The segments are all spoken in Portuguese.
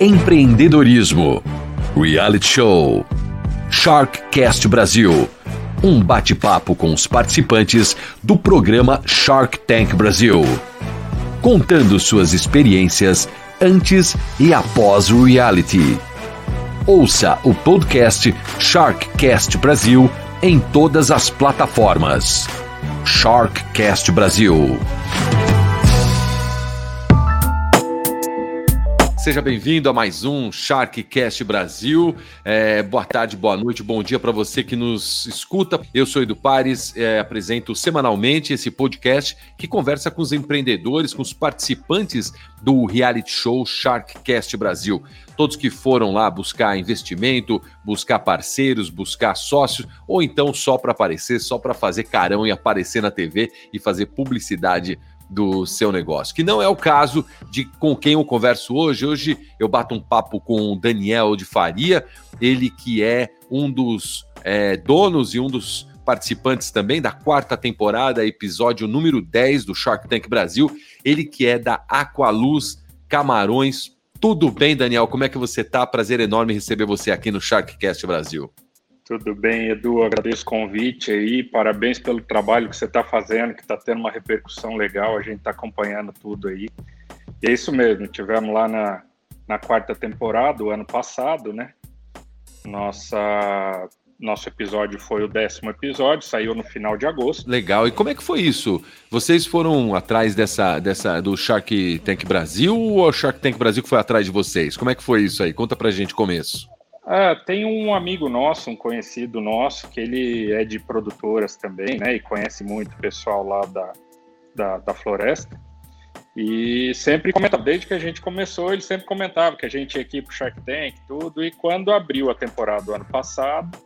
empreendedorismo, reality show, Sharkcast Brasil. Um bate-papo com os participantes do programa Shark Tank Brasil, contando suas experiências antes e após o reality. Ouça o podcast Sharkcast Brasil em todas as plataformas. Sharkcast Brasil. Seja bem-vindo a mais um Sharkcast Brasil. É, boa tarde, boa noite, bom dia para você que nos escuta. Eu sou Edu Pares, é, apresento semanalmente esse podcast que conversa com os empreendedores, com os participantes do reality show Sharkcast Brasil. Todos que foram lá buscar investimento, buscar parceiros, buscar sócios, ou então só para aparecer, só para fazer carão e aparecer na TV e fazer publicidade do seu negócio, que não é o caso de com quem eu converso hoje. Hoje eu bato um papo com o Daniel de Faria, ele que é um dos é, donos e um dos participantes também da quarta temporada, episódio número 10 do Shark Tank Brasil, ele que é da Aqualuz Camarões. Tudo bem, Daniel? Como é que você tá? Prazer enorme receber você aqui no Sharkcast Brasil. Tudo bem, Edu. Agradeço o convite aí. Parabéns pelo trabalho que você está fazendo, que está tendo uma repercussão legal. A gente está acompanhando tudo aí. E é isso mesmo. Tivemos lá na, na quarta temporada, o ano passado, né? Nossa, nosso episódio foi o décimo episódio, saiu no final de agosto. Legal. E como é que foi isso? Vocês foram atrás dessa, dessa do Shark Tank Brasil ou o Shark Tank Brasil que foi atrás de vocês? Como é que foi isso aí? Conta pra gente o começo. Ah, tem um amigo nosso, um conhecido nosso, que ele é de produtoras também, né? E conhece muito o pessoal lá da, da, da floresta. E sempre comentava, desde que a gente começou, ele sempre comentava que a gente ia aqui pro Shark Tank tudo. E quando abriu a temporada do ano passado,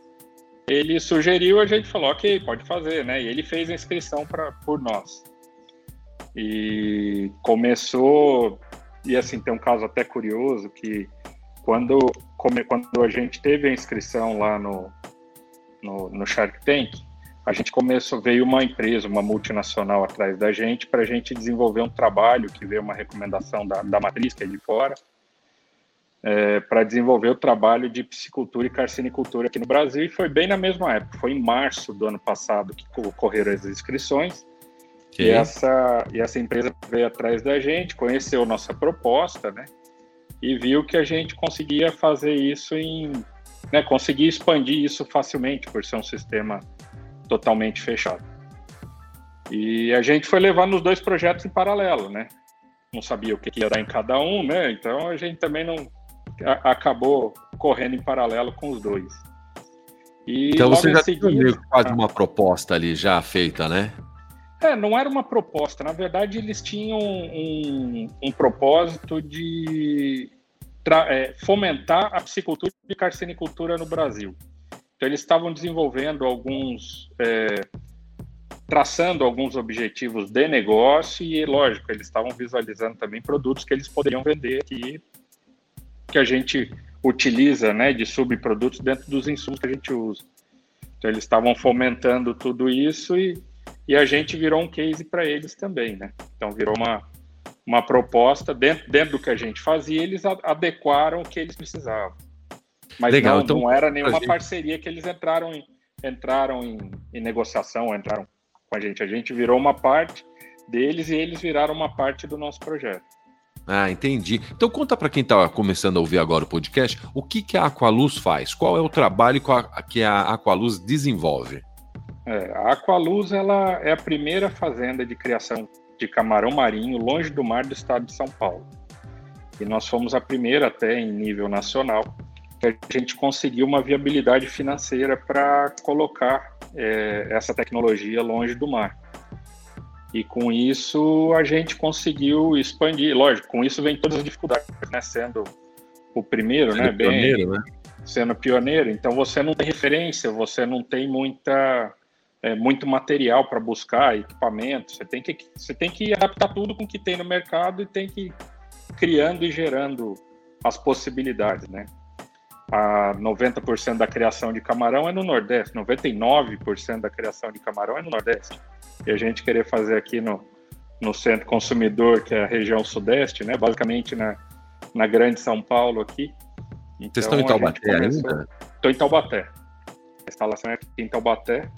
ele sugeriu, a gente falou, ok, pode fazer, né? E ele fez a inscrição pra, por nós. E começou, e assim, tem um caso até curioso que quando quando a gente teve a inscrição lá no, no, no Shark Tank, a gente começou, veio uma empresa, uma multinacional atrás da gente para a gente desenvolver um trabalho que veio uma recomendação da, da matriz, que é de fora, é, para desenvolver o trabalho de piscicultura e carcinicultura aqui no Brasil, e foi bem na mesma época, foi em março do ano passado que ocorreram as inscrições, okay. e, essa, e essa empresa veio atrás da gente, conheceu nossa proposta, né, e viu que a gente conseguia fazer isso em. Né, conseguir expandir isso facilmente, por ser um sistema totalmente fechado. E a gente foi levando os dois projetos em paralelo, né? Não sabia o que ia dar em cada um, né? Então a gente também não a, acabou correndo em paralelo com os dois. E então você já seguida, tinha quase uma proposta ali já feita, né? É, não era uma proposta. Na verdade, eles tinham um, um propósito de é, fomentar a piscicultura e carcinicultura no Brasil. Então, eles estavam desenvolvendo alguns, é, traçando alguns objetivos de negócio e, lógico, eles estavam visualizando também produtos que eles poderiam vender aqui, que a gente utiliza, né, de subprodutos dentro dos insumos que a gente usa. Então, eles estavam fomentando tudo isso e e a gente virou um case para eles também, né? Então virou uma, uma proposta dentro, dentro do que a gente fazia, eles adequaram o que eles precisavam. Mas Legal, não, então, não era nenhuma gente... parceria que eles entraram em, entraram em, em negociação, entraram com a gente. A gente virou uma parte deles e eles viraram uma parte do nosso projeto. Ah, entendi. Então conta para quem está começando a ouvir agora o podcast, o que, que a Aqualuz faz? Qual é o trabalho que a Aqualuz desenvolve? É, a Aqualuz ela é a primeira fazenda de criação de camarão marinho longe do mar do estado de São Paulo. E nós fomos a primeira até em nível nacional que a gente conseguiu uma viabilidade financeira para colocar é, essa tecnologia longe do mar. E com isso a gente conseguiu expandir. Lógico, com isso vem todas as dificuldades, né? Sendo o primeiro, sendo né? Pioneiro, Bem, né? Sendo pioneiro. Então você não tem referência, você não tem muita é, muito material para buscar, equipamento. Você tem, que, você tem que adaptar tudo com o que tem no mercado e tem que ir criando e gerando as possibilidades, né? A 90% da criação de camarão é no Nordeste, 99% da criação de camarão é no Nordeste. E a gente querer fazer aqui no, no centro consumidor, que é a região Sudeste, né? Basicamente na, na Grande São Paulo aqui. Então, Vocês estão em Taubaté começou... ainda? Estou em Taubaté. A instalação é aqui em Taubaté.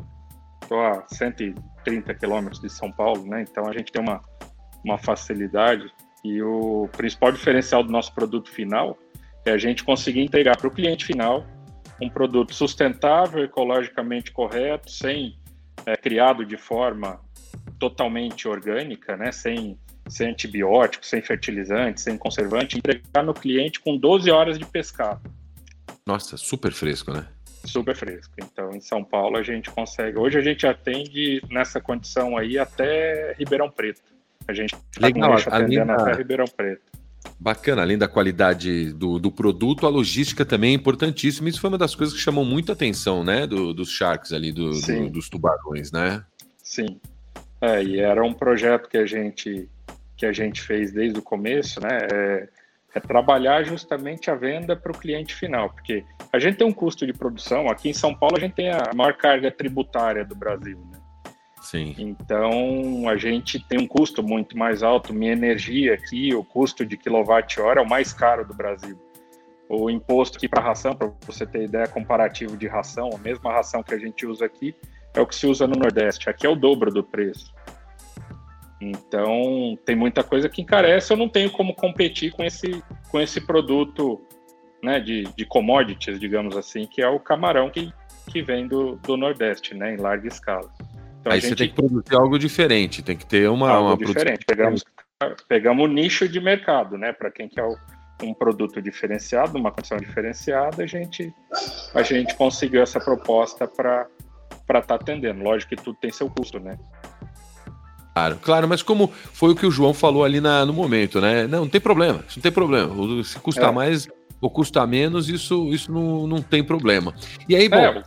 Estou a 130 quilômetros de São Paulo, né? Então a gente tem uma, uma facilidade. E o principal diferencial do nosso produto final é a gente conseguir entregar para o cliente final um produto sustentável, ecologicamente correto, sem é, criado de forma totalmente orgânica, né? Sem sem antibiótico, sem fertilizante, sem conservante, entregar no cliente com 12 horas de pescado. Nossa, super fresco, né? Super fresco. Então, em São Paulo, a gente consegue. Hoje, a gente atende nessa condição aí até Ribeirão Preto. A gente está Legal, atendendo da... até Ribeirão Preto. Bacana, além da qualidade do, do produto, a logística também é importantíssima. Isso foi uma das coisas que chamou muita atenção, né? Do, dos sharks ali, do, do, dos tubarões, né? Sim. É, e era um projeto que a gente que a gente fez desde o começo, né, é, é trabalhar justamente a venda para o cliente final, porque a gente tem um custo de produção, aqui em São Paulo a gente tem a maior carga tributária do Brasil, né? Sim. Então a gente tem um custo muito mais alto. Minha energia aqui, o custo de quilowatt-hora é o mais caro do Brasil. O imposto aqui para ração, para você ter ideia comparativo de ração, a mesma ração que a gente usa aqui é o que se usa no Nordeste. Aqui é o dobro do preço. Então, tem muita coisa que encarece, eu não tenho como competir com esse, com esse produto né, de, de commodities, digamos assim, que é o camarão que, que vem do, do Nordeste, né, em larga escala. Então, Aí gente... você tem que produzir algo diferente, tem que ter uma. Algo uma diferente. Pegamos, pegamos o nicho de mercado, né? Para quem quer um produto diferenciado, uma condição diferenciada, a gente, a gente conseguiu essa proposta para estar tá atendendo. Lógico que tudo tem seu custo, né? Claro, claro, mas como foi o que o João falou ali na, no momento, né? Não, não tem problema, isso não tem problema. Se custar é. mais ou custar menos, isso, isso não, não tem problema. E aí, bom, é,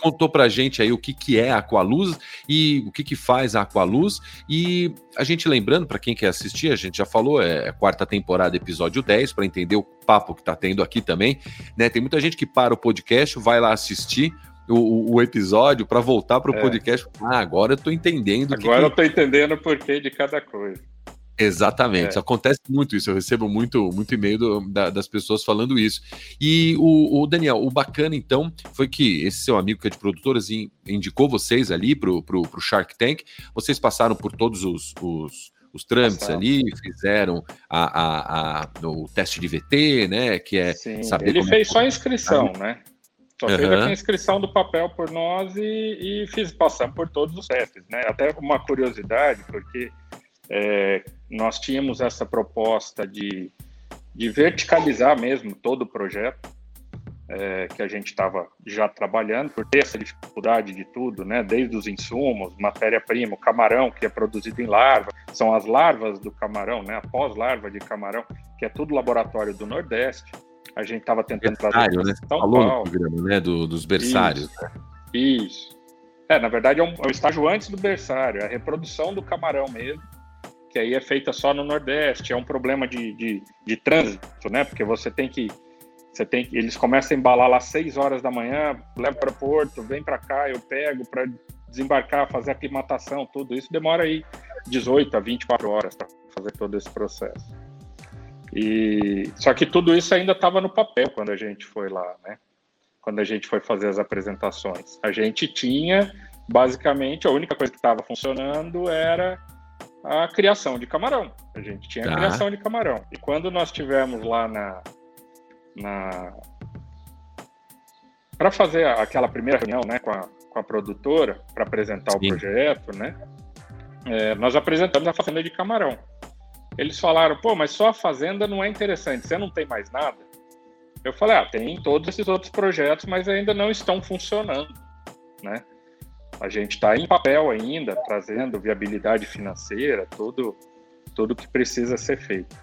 contou pra gente aí o que, que é a Aqualuz e o que, que faz a Aqualuz. E a gente lembrando, para quem quer assistir, a gente já falou, é a quarta temporada, episódio 10, para entender o papo que tá tendo aqui também. Né? Tem muita gente que para o podcast, vai lá assistir o, o episódio para voltar para o é. podcast. Ah, agora eu estou entendendo. Agora que... eu estou entendendo o porquê de cada coisa. Exatamente, é. acontece muito isso. Eu recebo muito, muito e-mail do, da, das pessoas falando isso. E o, o, Daniel, o bacana então foi que esse seu amigo que é de produtoras indicou vocês ali pro, pro, pro Shark Tank. Vocês passaram por todos os, os, os trâmites ali, fizeram a, a, a, o teste de VT, né? Que é Sim, saber. Ele é fez é só a inscrição, né? Só uhum. fez a inscrição do papel por nós e, e fiz passar por todos os testes, né? Até uma curiosidade, porque é, nós tínhamos essa proposta de, de verticalizar mesmo todo o projeto é, que a gente estava já trabalhando, por ter essa dificuldade de tudo, né? Desde os insumos, matéria-prima, o camarão que é produzido em larva, são as larvas do camarão, né? A pós-larva de camarão, que é tudo laboratório do Nordeste. A gente estava tentando trazer né? São Falou Paulo. no programa, né? Do, dos berçários. Isso. Né? Isso. É, na verdade é um, é um estágio antes do berçário, é a reprodução do camarão mesmo, que aí é feita só no Nordeste. É um problema de, de, de trânsito, né? Porque você tem que você tem que, eles começam a embalar lá às 6 horas da manhã, leva para Porto, vem para cá, eu pego para desembarcar, fazer aclimatação, tudo isso demora aí 18 a 24 horas para fazer todo esse processo. E só que tudo isso ainda estava no papel quando a gente foi lá, né? Quando a gente foi fazer as apresentações, a gente tinha basicamente a única coisa que estava funcionando era a criação de camarão. A gente tinha tá. a criação de camarão. E quando nós tivemos lá na, na para fazer aquela primeira reunião, né, com a, com a produtora para apresentar Sim. o projeto, né? É, nós apresentamos a fazenda de camarão eles falaram, pô, mas só a fazenda não é interessante, você não tem mais nada? Eu falei, ah, tem todos esses outros projetos, mas ainda não estão funcionando, né? A gente está em papel ainda, trazendo viabilidade financeira, tudo, tudo que precisa ser feito.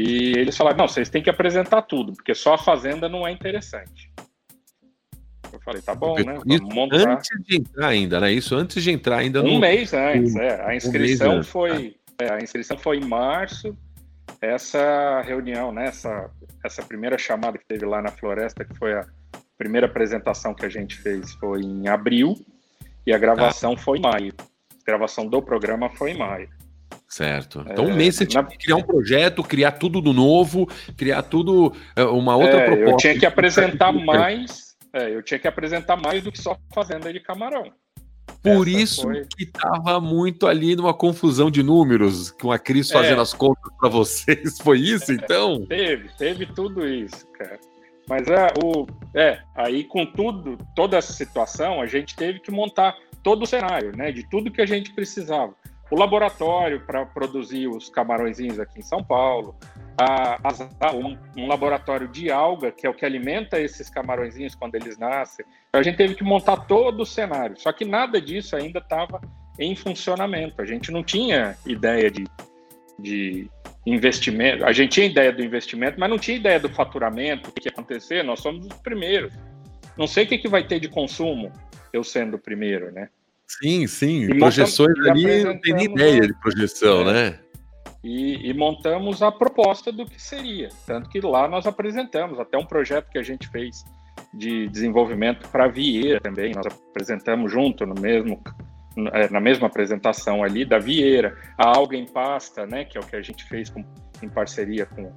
E eles falaram, não, vocês têm que apresentar tudo, porque só a fazenda não é interessante. Eu falei, tá bom, né? Vamos montar. Antes de entrar ainda, né? Isso antes de entrar ainda Um no... mês antes, é. A inscrição um foi é, a inscrição foi em março. Essa reunião, né, essa, essa primeira chamada que teve lá na floresta, que foi a primeira apresentação que a gente fez, foi em abril e a gravação ah. foi em maio. A gravação do programa foi em maio. Certo. Então, um mês você tinha que criar um projeto, criar tudo do novo, criar tudo, uma outra é, proposta. Eu tinha que apresentar mais, é, eu tinha que apresentar mais do que só fazenda de camarão. Por isso foi... que estava muito ali numa confusão de números, com a Cris fazendo é. as contas para vocês. Foi isso, então? Teve, teve tudo isso, cara. Mas é, o, é, aí com tudo, toda essa situação, a gente teve que montar todo o cenário, né? De tudo que a gente precisava. O laboratório para produzir os camarõezinhos aqui em São Paulo, a, a, um, um, laboratório de alga, que é o que alimenta esses camarõezinhos quando eles nascem. Então, a gente teve que montar todo o cenário. Só que nada disso ainda estava em funcionamento. A gente não tinha ideia de, de investimento. A gente tinha ideia do investimento, mas não tinha ideia do faturamento, o que ia acontecer. Nós somos os primeiros. Não sei o que, que vai ter de consumo, eu sendo o primeiro, né? Sim, sim. E Projeções ali não tem nem ideia de projeção, é, né? E, e, montamos a proposta do que seria. Tanto que lá nós apresentamos até um projeto que a gente fez de desenvolvimento para Vieira também. Nós apresentamos junto no mesmo é, na mesma apresentação ali da Vieira, a alga em pasta, né, que é o que a gente fez com, em parceria com,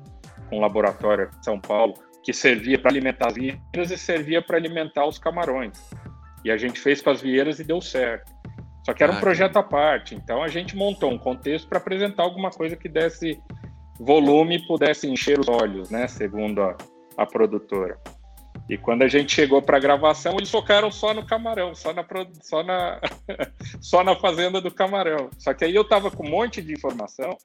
com o laboratório de São Paulo, que servia para alimentar as vieiras e servia para alimentar os camarões. E a gente fez com as vieiras e deu certo. Só que era um ah, projeto à parte, então a gente montou um contexto para apresentar alguma coisa que desse volume e pudesse encher os olhos, né, segundo a, a produtora. E quando a gente chegou para a gravação, eles focaram só no camarão, só na, só, na, só na fazenda do camarão. Só que aí eu tava com um monte de informação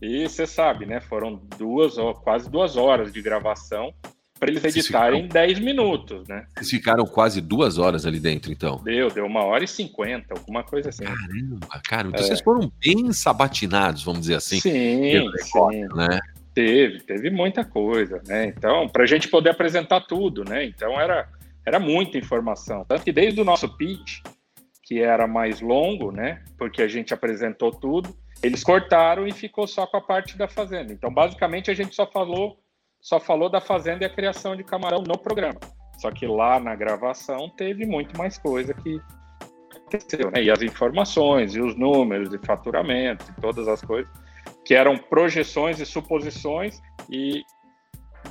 e você sabe, né? Foram duas, quase duas horas de gravação para eles editarem ficaram... 10 minutos, né? Vocês ficaram quase duas horas ali dentro, então? Deu, deu uma hora e cinquenta, alguma coisa assim. Caramba, cara, então é. vocês foram bem sabatinados, vamos dizer assim. Sim, sim. Né? Teve, teve muita coisa, né? Então, para a gente poder apresentar tudo, né? Então era, era muita informação. Tanto que desde o nosso pitch, que era mais longo, né? Porque a gente apresentou tudo, eles cortaram e ficou só com a parte da fazenda. Então, basicamente, a gente só falou, só falou da fazenda e a criação de camarão no programa. Só que lá na gravação teve muito mais coisa que aconteceu, né? E as informações, e os números, de faturamento, e todas as coisas que eram projeções e suposições e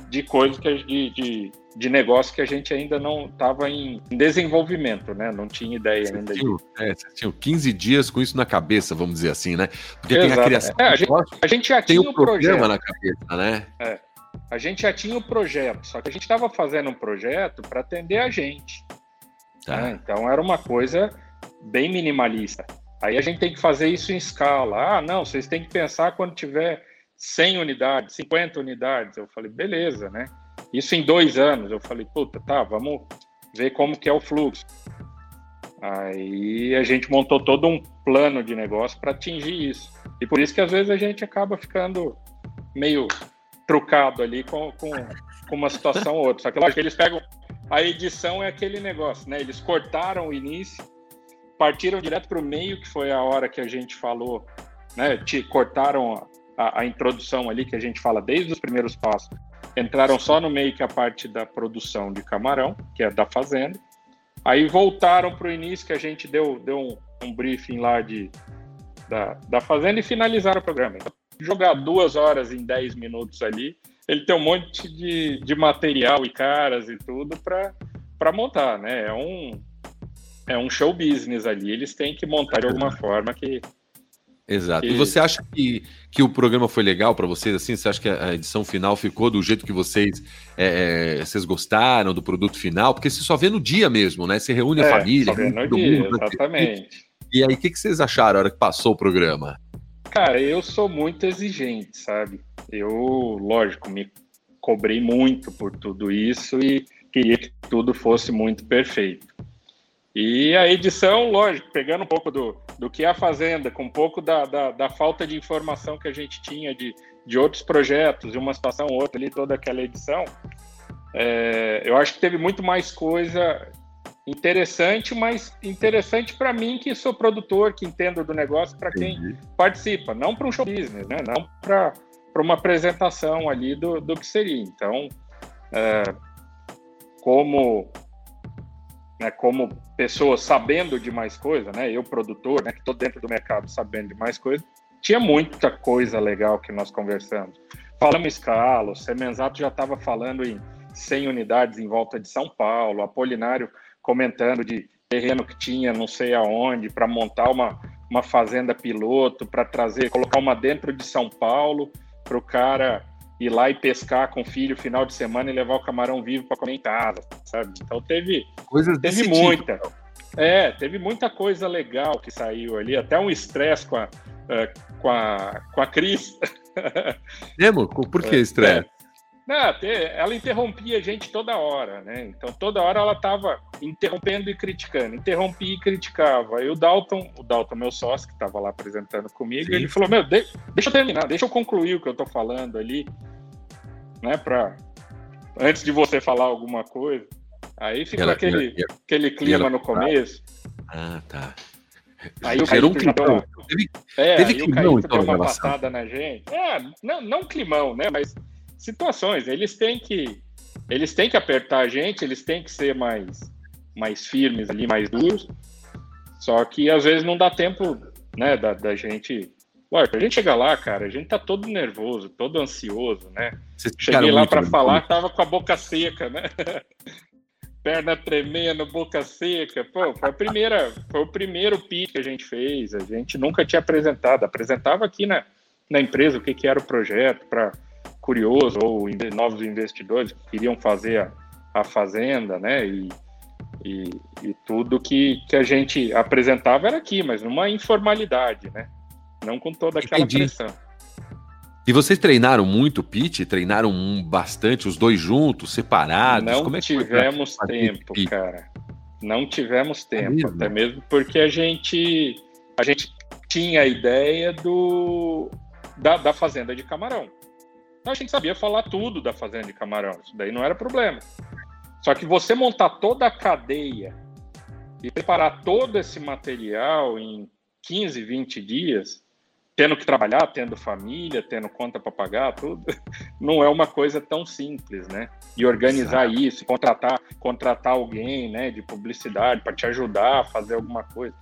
de coisas que de, de, de negócio que a gente ainda não estava em desenvolvimento, né? Não tinha ideia você ainda. Tinha, é, você tinha 15 dias com isso na cabeça, vamos dizer assim, né? Porque Exato. tem a criação. É, a, gente, a gente já tem tinha o programa na cabeça, né? É. A gente já tinha o projeto, só que a gente estava fazendo um projeto para atender a gente. Tá. Né? Então era uma coisa bem minimalista. Aí a gente tem que fazer isso em escala. Ah, não, vocês têm que pensar quando tiver 100 unidades, 50 unidades. Eu falei, beleza, né? Isso em dois anos. Eu falei, puta, tá, vamos ver como que é o fluxo. Aí a gente montou todo um plano de negócio para atingir isso. E por isso que às vezes a gente acaba ficando meio trucado ali com, com, com uma situação ou outra. Só que lógico eles pegam. A edição é aquele negócio, né? Eles cortaram o início partiram direto para o meio, que foi a hora que a gente falou, né? Te cortaram a, a, introdução ali, que a gente fala desde os primeiros passos. Entraram só no meio, que é a parte da produção de camarão, que é da fazenda. Aí voltaram para o início, que a gente deu, deu um, um briefing lá de, da, da fazenda e finalizaram o programa. Então, jogar duas horas em dez minutos ali, ele tem um monte de, de material e caras e tudo para montar, né? É um, é um show business ali, eles têm que montar de alguma forma que. Exato. Que... E você acha que, que o programa foi legal para vocês? Assim, você acha que a edição final ficou do jeito que vocês é, é, vocês gostaram do produto final? Porque você só vê no dia mesmo, né? Você reúne a é, família, só vê no dia, mundo, exatamente. E aí, o que, que vocês acharam na hora que passou o programa? Cara, eu sou muito exigente, sabe? Eu, lógico, me cobrei muito por tudo isso e queria que tudo fosse muito perfeito. E a edição, lógico, pegando um pouco do, do que é a Fazenda, com um pouco da, da, da, falta de informação que a gente tinha de, de outros projetos, de uma situação ou outra ali, toda aquela edição, é, eu acho que teve muito mais coisa interessante, mas interessante para mim que sou produtor, que entendo do negócio, para quem participa, não para um show business, né? não para uma apresentação ali do, do que seria. Então, é, como né, como pessoa sabendo de mais coisa, né, eu produtor, né, que estou dentro do mercado sabendo de mais coisa, tinha muita coisa legal que nós conversamos. Falamos escala, o Semenzato já estava falando em 100 unidades em volta de São Paulo, Apolinário comentando de terreno que tinha não sei aonde para montar uma, uma fazenda piloto, para trazer, colocar uma dentro de São Paulo, para o cara ir lá e pescar com o filho final de semana e levar o camarão vivo para comer em casa, sabe? Então teve, Coisas teve tipo, muita. Tipo. É, teve muita coisa legal que saiu ali, até um estresse com a, uh, com a, com a Cris. Mesmo? Por que é, estresse? É. Não, ela interrompia a gente toda hora, né? Então toda hora ela estava interrompendo e criticando, interrompia e criticava. E o Dalton, o Dalton, meu sócio, que estava lá apresentando comigo, ele falou: Meu, de, deixa eu terminar, deixa eu concluir o que eu estou falando ali, né? Pra, antes de você falar alguma coisa. Aí ficou ela, aquele, ela, aquele clima no começo. Ah, tá. Aí o Gerou um climão. Teve, é, teve climão, então, deu uma passada na gente. É, não, não climão, né? Mas situações. Eles têm que eles têm que apertar a gente, eles têm que ser mais mais firmes ali, mais duros. Só que às vezes não dá tempo, né, da, da gente. Ué, a gente chegar lá, cara, a gente tá todo nervoso, todo ansioso, né? Vocês Cheguei lá para falar, tava com a boca seca, né? perna tremendo, boca seca. Pô, foi a primeira, foi o primeiro pique que a gente fez. A gente nunca tinha apresentado. Apresentava aqui na, na empresa o que, que era o projeto para curioso ou novos investidores que queriam fazer a, a fazenda, né? E, e, e, tudo que, que a gente apresentava era aqui, mas numa informalidade, né? Não com toda aquela Entendi. pressão. E vocês treinaram muito pitch? Treinaram bastante, os dois juntos, separados? Não Como é tivemos tempo, cara. Não tivemos é tempo, é mesmo? até mesmo porque a gente a gente tinha a ideia do da, da fazenda de camarão. A gente sabia falar tudo da fazenda de camarão, isso daí não era problema. Só que você montar toda a cadeia e preparar todo esse material em 15, 20 dias, tendo que trabalhar, tendo família, tendo conta para pagar, tudo, não é uma coisa tão simples, né? E organizar Exato. isso, contratar, contratar alguém, né, de publicidade para te ajudar a fazer alguma coisa,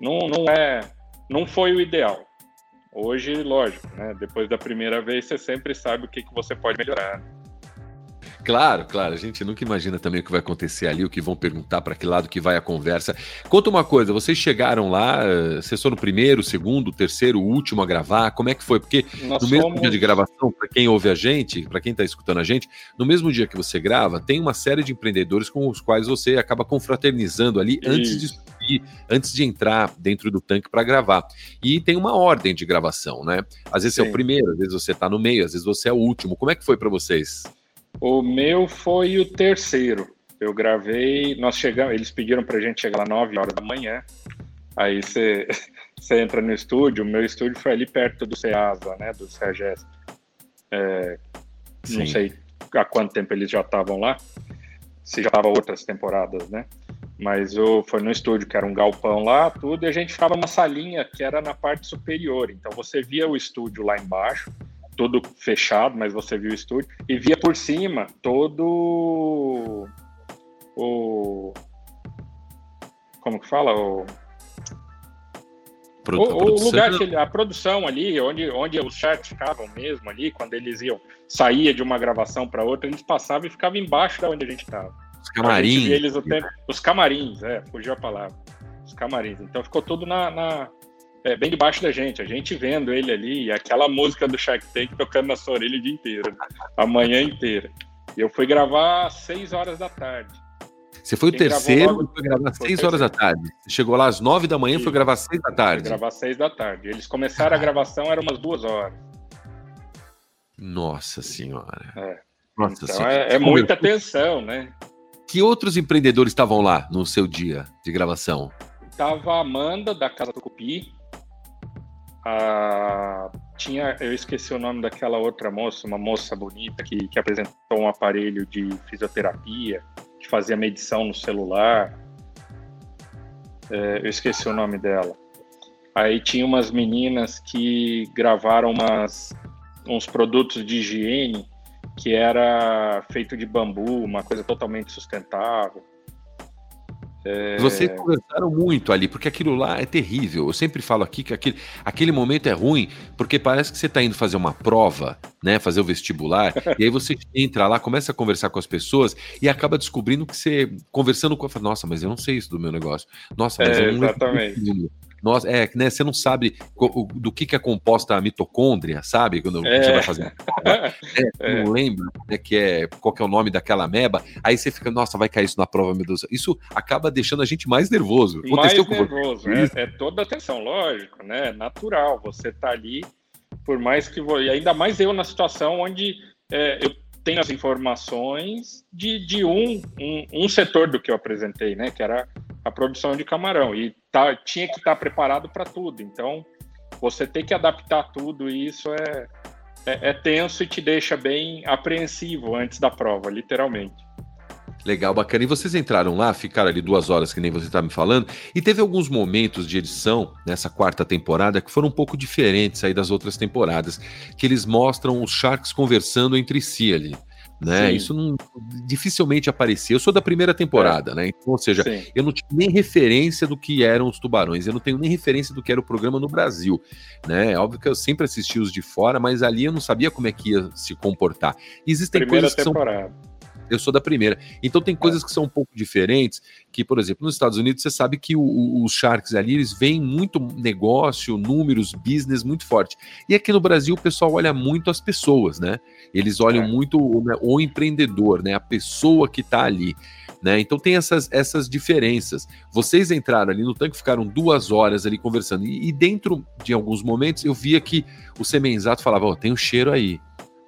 não, não é, não foi o ideal. Hoje, lógico, né? Depois da primeira vez, você sempre sabe o que, que você pode melhorar. Claro, claro. A gente nunca imagina também o que vai acontecer ali, o que vão perguntar, para que lado que vai a conversa. Conta uma coisa, vocês chegaram lá, vocês foram o primeiro, o segundo, o terceiro, o último a gravar? Como é que foi? Porque Nós no mesmo dia de gravação, para quem ouve a gente, para quem está escutando a gente, no mesmo dia que você grava, tem uma série de empreendedores com os quais você acaba confraternizando ali Isso. antes de subir, antes de entrar dentro do tanque para gravar. E tem uma ordem de gravação, né? Às vezes Sim. você é o primeiro, às vezes você está no meio, às vezes você é o último. Como é que foi para vocês? O meu foi o terceiro. Eu gravei, nós chegamos, eles pediram pra gente chegar lá 9 horas da manhã. Aí você entra no estúdio, o meu estúdio foi ali perto do CEASA, né, do CEAGESP. É, não sei há quanto tempo eles já estavam lá, se já estavam outras temporadas, né? Mas o, foi no estúdio, que era um galpão lá, tudo, e a gente ficava numa salinha que era na parte superior. Então você via o estúdio lá embaixo, todo fechado, mas você viu o estúdio, e via por cima todo o. Como que fala? O, Pro, o, o lugar, que, a produção ali, onde, onde os chats ficavam mesmo ali, quando eles iam, saía de uma gravação para outra, eles passavam e ficavam embaixo da onde a gente estava. Os camarins. Eles tempo, os camarins, é, fugiu a palavra. Os camarins. Então ficou tudo na, na é, bem debaixo da gente, a gente vendo ele ali, e aquela música do Shark Tank tocando na sua orelha o dia inteiro, a manhã inteira. E eu fui gravar às 6 horas da tarde. Você foi Quem o terceiro logo... e foi gravar às 6 horas da tarde. Você chegou lá às 9 da manhã e foi gravar às 6 da tarde. Foi gravar às 6 da tarde. Eles começaram a gravação, eram umas duas horas. Nossa Senhora. É. Nossa então senhora. é, é muita tensão, né? Que outros empreendedores estavam lá no seu dia de gravação? Tava a Amanda, da Casa do Cupi, a, tinha, eu esqueci o nome daquela outra moça, uma moça bonita que, que apresentou um aparelho de fisioterapia, que fazia medição no celular. É, eu esqueci o nome dela. Aí tinha umas meninas que gravaram umas, uns produtos de higiene que era feito de bambu, uma coisa totalmente sustentável. É... Vocês conversaram muito ali, porque aquilo lá é terrível. Eu sempre falo aqui que aquele, aquele momento é ruim, porque parece que você está indo fazer uma prova, né? Fazer o vestibular, e aí você entra lá, começa a conversar com as pessoas e acaba descobrindo que você, conversando com a nossa, mas eu não sei isso do meu negócio. Nossa, mas é, eu não exatamente. Nossa, é, né, você não sabe do que, que é composta a mitocôndria, sabe? Quando é. você vai fazer. é, é. Não lembra né, que é, qual que é o nome daquela ameba. Aí você fica, nossa, vai cair isso na prova, meu Deus. Isso acaba deixando a gente mais nervoso. Mais nervoso, é, é, toda atenção, lógico, né? Natural. Você tá ali, por mais que. E ainda mais eu na situação onde é, eu tenho as informações de, de um, um, um setor do que eu apresentei, né? Que era a produção de camarão. E tá, tinha que estar preparado para tudo. Então, você tem que adaptar tudo e isso é, é, é, tenso e te deixa bem apreensivo antes da prova, literalmente. Legal, bacana. E vocês entraram lá, ficaram ali duas horas, que nem você está me falando, e teve alguns momentos de edição nessa quarta temporada que foram um pouco diferentes aí das outras temporadas, que eles mostram os Sharks conversando entre si ali né? Sim. Isso não dificilmente aparecia. Eu sou da primeira temporada, é. né? Então, ou seja, Sim. eu não tinha nem referência do que eram os tubarões, eu não tenho nem referência do que era o programa no Brasil, né? É óbvio que eu sempre assisti os de fora, mas ali eu não sabia como é que ia se comportar. existem primeira coisas que temporada. são eu sou da primeira. Então tem coisas que são um pouco diferentes, que, por exemplo, nos Estados Unidos você sabe que o, o, os Sharks ali, eles veem muito negócio, números, business muito forte. E aqui no Brasil o pessoal olha muito as pessoas, né? Eles olham é. muito o, né, o, empreendedor, né? A pessoa que está ali. Né? Então tem essas, essas diferenças. Vocês entraram ali no tanque, ficaram duas horas ali conversando. E, e dentro de alguns momentos eu via que o Semenzato falava: oh, tem um cheiro aí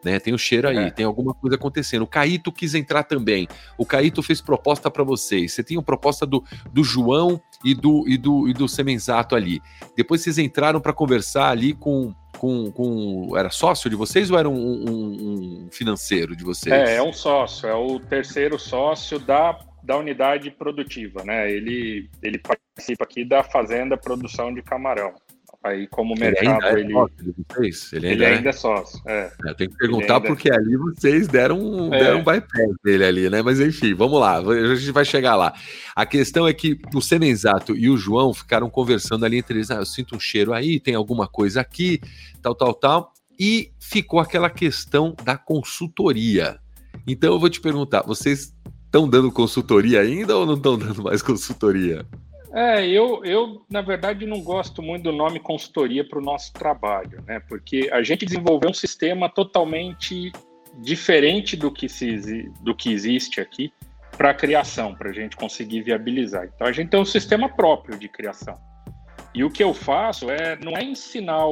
né? Tem o cheiro aí, é. tem alguma coisa acontecendo. O Caíto quis entrar também. O Caíto fez proposta para vocês. Você tinha proposta do, do João e do, e, do, e do Semenzato ali. Depois vocês entraram para conversar ali com, com, com. Era sócio de vocês ou era um, um, um, financeiro de vocês? É, é um sócio, é o terceiro sócio da, da unidade produtiva, né? Ele, ele participa aqui da Fazenda Produção de Camarão. Aí, como o mercado. Ele ainda, é ele... É de vocês? ele ainda, ele ainda é... é sócio. É. é tem que perguntar porque é... ali vocês deram deram um bypass dele ali, né? Mas enfim, vamos lá, a gente vai chegar lá. A questão é que o Semenzato e o João ficaram conversando ali entre eles. Ah, eu sinto um cheiro aí, tem alguma coisa aqui, tal, tal, tal. E ficou aquela questão da consultoria. Então eu vou te perguntar: vocês estão dando consultoria ainda ou não estão dando mais consultoria? É, eu, eu, na verdade, não gosto muito do nome consultoria para o nosso trabalho, né? Porque a gente desenvolveu um sistema totalmente diferente do que, se, do que existe aqui para a criação, para a gente conseguir viabilizar. Então, a gente tem um sistema próprio de criação. E o que eu faço é não é ensinar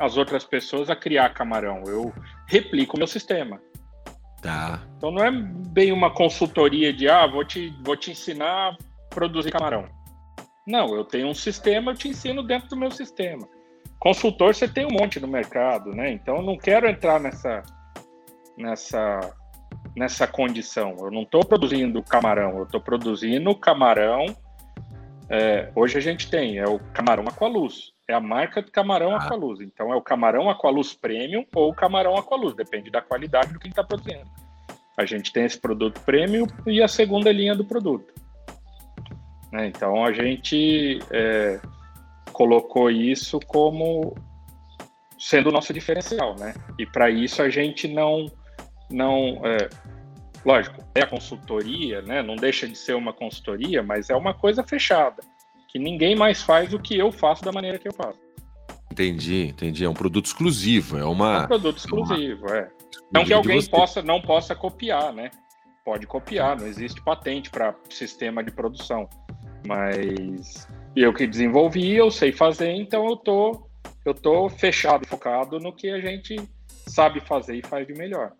as outras pessoas a criar camarão, eu replico o meu sistema. Tá. Então não é bem uma consultoria de ah, vou te, vou te ensinar produzir camarão. Não, eu tenho um sistema, eu te ensino dentro do meu sistema. Consultor você tem um monte no mercado, né? Então eu não quero entrar nessa nessa nessa condição. Eu não estou produzindo camarão, eu estou produzindo camarão. É, hoje a gente tem é o camarão Aqualuz, é a marca de camarão ah. Aqualuz. Então é o camarão Aqualuz Premium ou o camarão Aqualuz, depende da qualidade do que está produzindo. A gente tem esse produto premium e a segunda linha do produto. Né? Então a gente é, colocou isso como sendo o nosso diferencial, né? E para isso a gente não, não, é, lógico, é a consultoria, né? Não deixa de ser uma consultoria, mas é uma coisa fechada que ninguém mais faz o que eu faço da maneira que eu faço. Entendi, entendi. É um produto exclusivo, é uma. É um produto exclusivo, é. Não que alguém possa, não possa copiar, né? Pode copiar, não existe patente para sistema de produção. Mas eu que desenvolvi, eu sei fazer, então eu tô, eu tô fechado, focado no que a gente sabe fazer e faz de melhor.